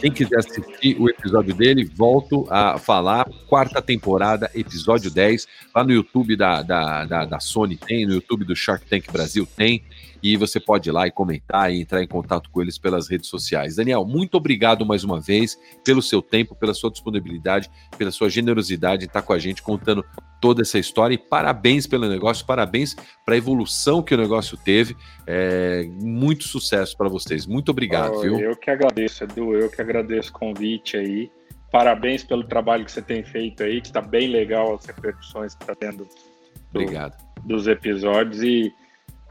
Quem quiser assistir o episódio dele, volto a falar. Quarta temporada, episódio 10. Lá no YouTube da, da, da, da Sony tem, no YouTube do Shark Tank Brasil tem e você pode ir lá e comentar e entrar em contato com eles pelas redes sociais. Daniel, muito obrigado mais uma vez pelo seu tempo, pela sua disponibilidade, pela sua generosidade em estar com a gente contando toda essa história e parabéns pelo negócio, parabéns para a evolução que o negócio teve. É, muito sucesso para vocês. Muito obrigado, oh, viu? Eu que agradeço, Edu, eu que agradeço o convite aí. Parabéns pelo trabalho que você tem feito aí, que está bem legal as repercussões que está tendo do, Obrigado. dos episódios e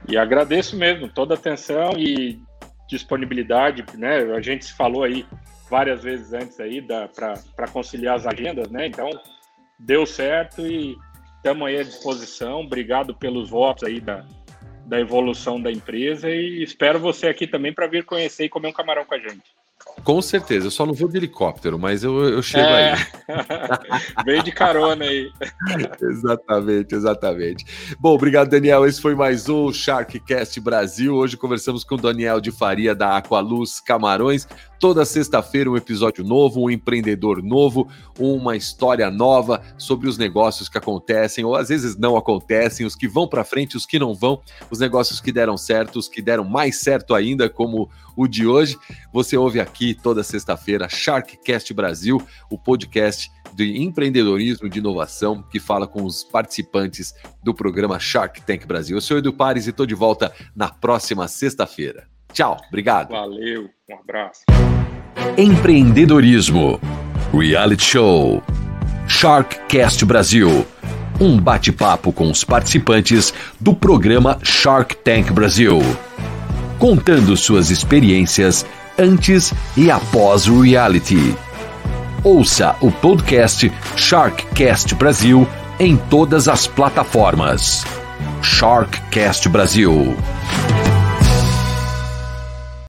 e agradeço mesmo toda a atenção e disponibilidade, né? A gente se falou aí várias vezes antes aí para conciliar as agendas, né? Então deu certo e estamos aí à disposição. Obrigado pelos votos aí da, da evolução da empresa e espero você aqui também para vir conhecer e comer um camarão com a gente. Com certeza, eu só não vou de helicóptero, mas eu, eu chego é. aí. Vem de carona aí. exatamente, exatamente. Bom, obrigado, Daniel. Esse foi mais um Sharkcast Brasil. Hoje conversamos com o Daniel de Faria da Aqualuz Camarões. Toda sexta-feira, um episódio novo, um empreendedor novo, uma história nova sobre os negócios que acontecem, ou às vezes não acontecem, os que vão para frente, os que não vão, os negócios que deram certo, os que deram mais certo ainda, como o de hoje. Você ouve aqui toda sexta-feira, Sharkcast Brasil, o podcast de empreendedorismo de inovação que fala com os participantes do programa Shark Tank Brasil. Eu sou Edu Pares e estou de volta na próxima sexta-feira. Tchau, obrigado. Valeu, um abraço. Empreendedorismo, reality show, Sharkcast Brasil. Um bate-papo com os participantes do programa Shark Tank Brasil, contando suas experiências antes e após o reality. Ouça o podcast Sharkcast Brasil em todas as plataformas. Sharkcast Brasil.